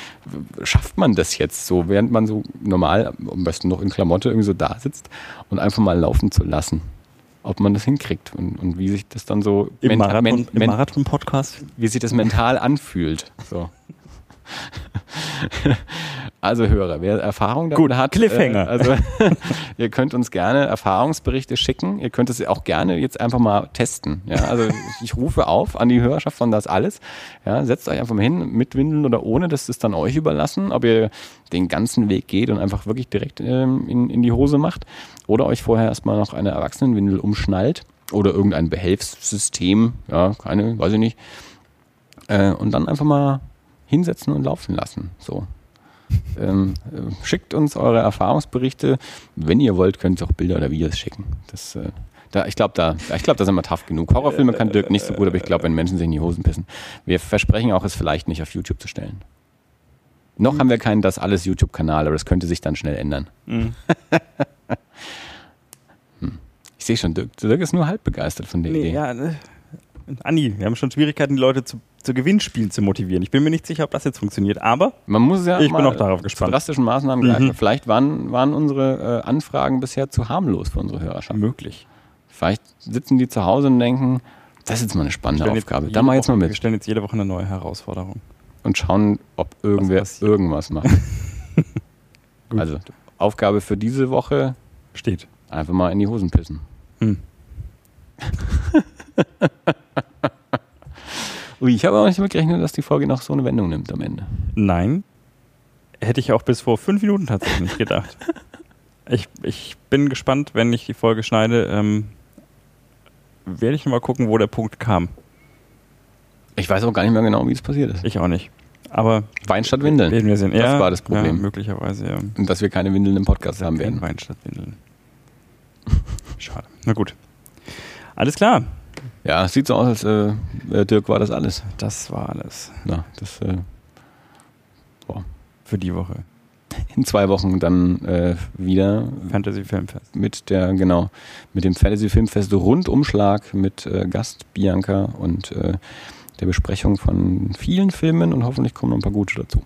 schafft man das jetzt so, während man so normal, am besten noch in Klamotte irgendwie so da sitzt und einfach mal laufen zu lassen? Ob man das hinkriegt und, und wie sich das dann so Im menta- Marathon- Marathon-Podcast? wie sich das mental anfühlt. So. Also Hörer, wer Erfahrung damit Gut, hat, Cliffhanger. Äh, also ihr könnt uns gerne Erfahrungsberichte schicken. Ihr könnt es auch gerne jetzt einfach mal testen. Ja, also ich rufe auf an die Hörerschaft von das alles. Ja, setzt euch einfach mal hin, mit Windeln oder ohne, das ist dann euch überlassen, ob ihr den ganzen Weg geht und einfach wirklich direkt ähm, in, in die Hose macht oder euch vorher erstmal noch eine Erwachsenenwindel umschnallt oder irgendein Behelfssystem, ja, keine, weiß ich nicht. Äh, und dann einfach mal hinsetzen und laufen lassen. So. Ähm, äh, schickt uns eure Erfahrungsberichte. Wenn ihr wollt, könnt ihr auch Bilder oder Videos schicken. Das, äh, da, ich glaube, da, ich glaub, da sind wir tough genug. Horrorfilme kann Dirk nicht so gut, aber ich glaube, wenn Menschen sich in die Hosen pissen. Wir versprechen auch, es vielleicht nicht auf YouTube zu stellen. Noch haben wir keinen Das Alles YouTube-Kanal, aber das könnte sich dann schnell ändern. Mhm. Ich sehe schon, Dirk, Dirk ist nur halb begeistert von der Nee, Idee. ja, ne. Anni, wir haben schon Schwierigkeiten, die Leute zu, zu Gewinnspielen zu motivieren. Ich bin mir nicht sicher, ob das jetzt funktioniert, aber Man muss ja Ich bin mal auch darauf gespannt. drastischen Maßnahmen greifen. Mhm. Vielleicht waren, waren unsere äh, Anfragen bisher zu harmlos für unsere Hörerschaft. möglich. Vielleicht sitzen die zu Hause und denken, das ist jetzt mal eine spannende Aufgabe. Da mach ich jetzt mal Woche- Wir mit. stellen jetzt jede Woche eine neue Herausforderung. Und schauen, ob irgendwer irgendwas macht. Also, Aufgabe für diese Woche Steht. Einfach mal in die Hosen pissen. Hm. Ui, ich habe auch nicht damit gerechnet, dass die Folge noch so eine Wendung nimmt am Ende. Nein. Hätte ich auch bis vor fünf Minuten tatsächlich nicht gedacht. Ich, ich bin gespannt, wenn ich die Folge schneide, ähm, werde ich mal gucken, wo der Punkt kam. Ich weiß auch gar nicht mehr genau, wie es passiert ist. Ich auch nicht. Aber Wein statt Windeln. werden wir sehen. Das ja, war das Problem. Ja, möglicherweise, ja. Und dass wir keine Windeln im Podcast haben werden. Wein statt Windeln. Schade. Na gut. Alles klar. Ja, es sieht so aus, als äh, äh, Dirk war das alles. Das war alles Na, das äh, für die Woche. in zwei Wochen dann äh, wieder Fantasy Filmfest. mit der, genau, mit dem Fantasy Filmfest Rundumschlag mit äh, Gast Bianca und der Besprechung von vielen Filmen und hoffentlich kommen noch ein paar gute dazu.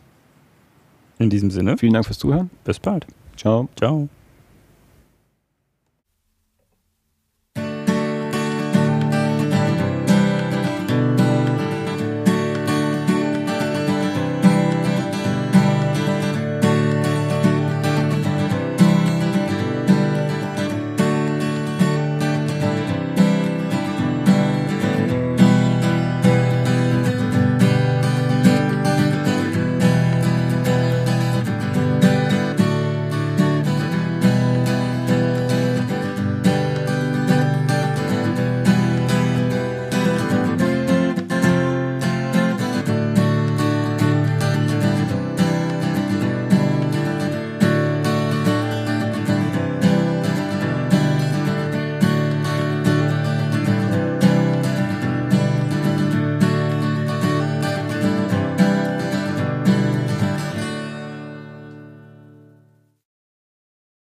In diesem Sinne, Vielen Dank fürs Zuhören. bis bald. Ciao. Ciao.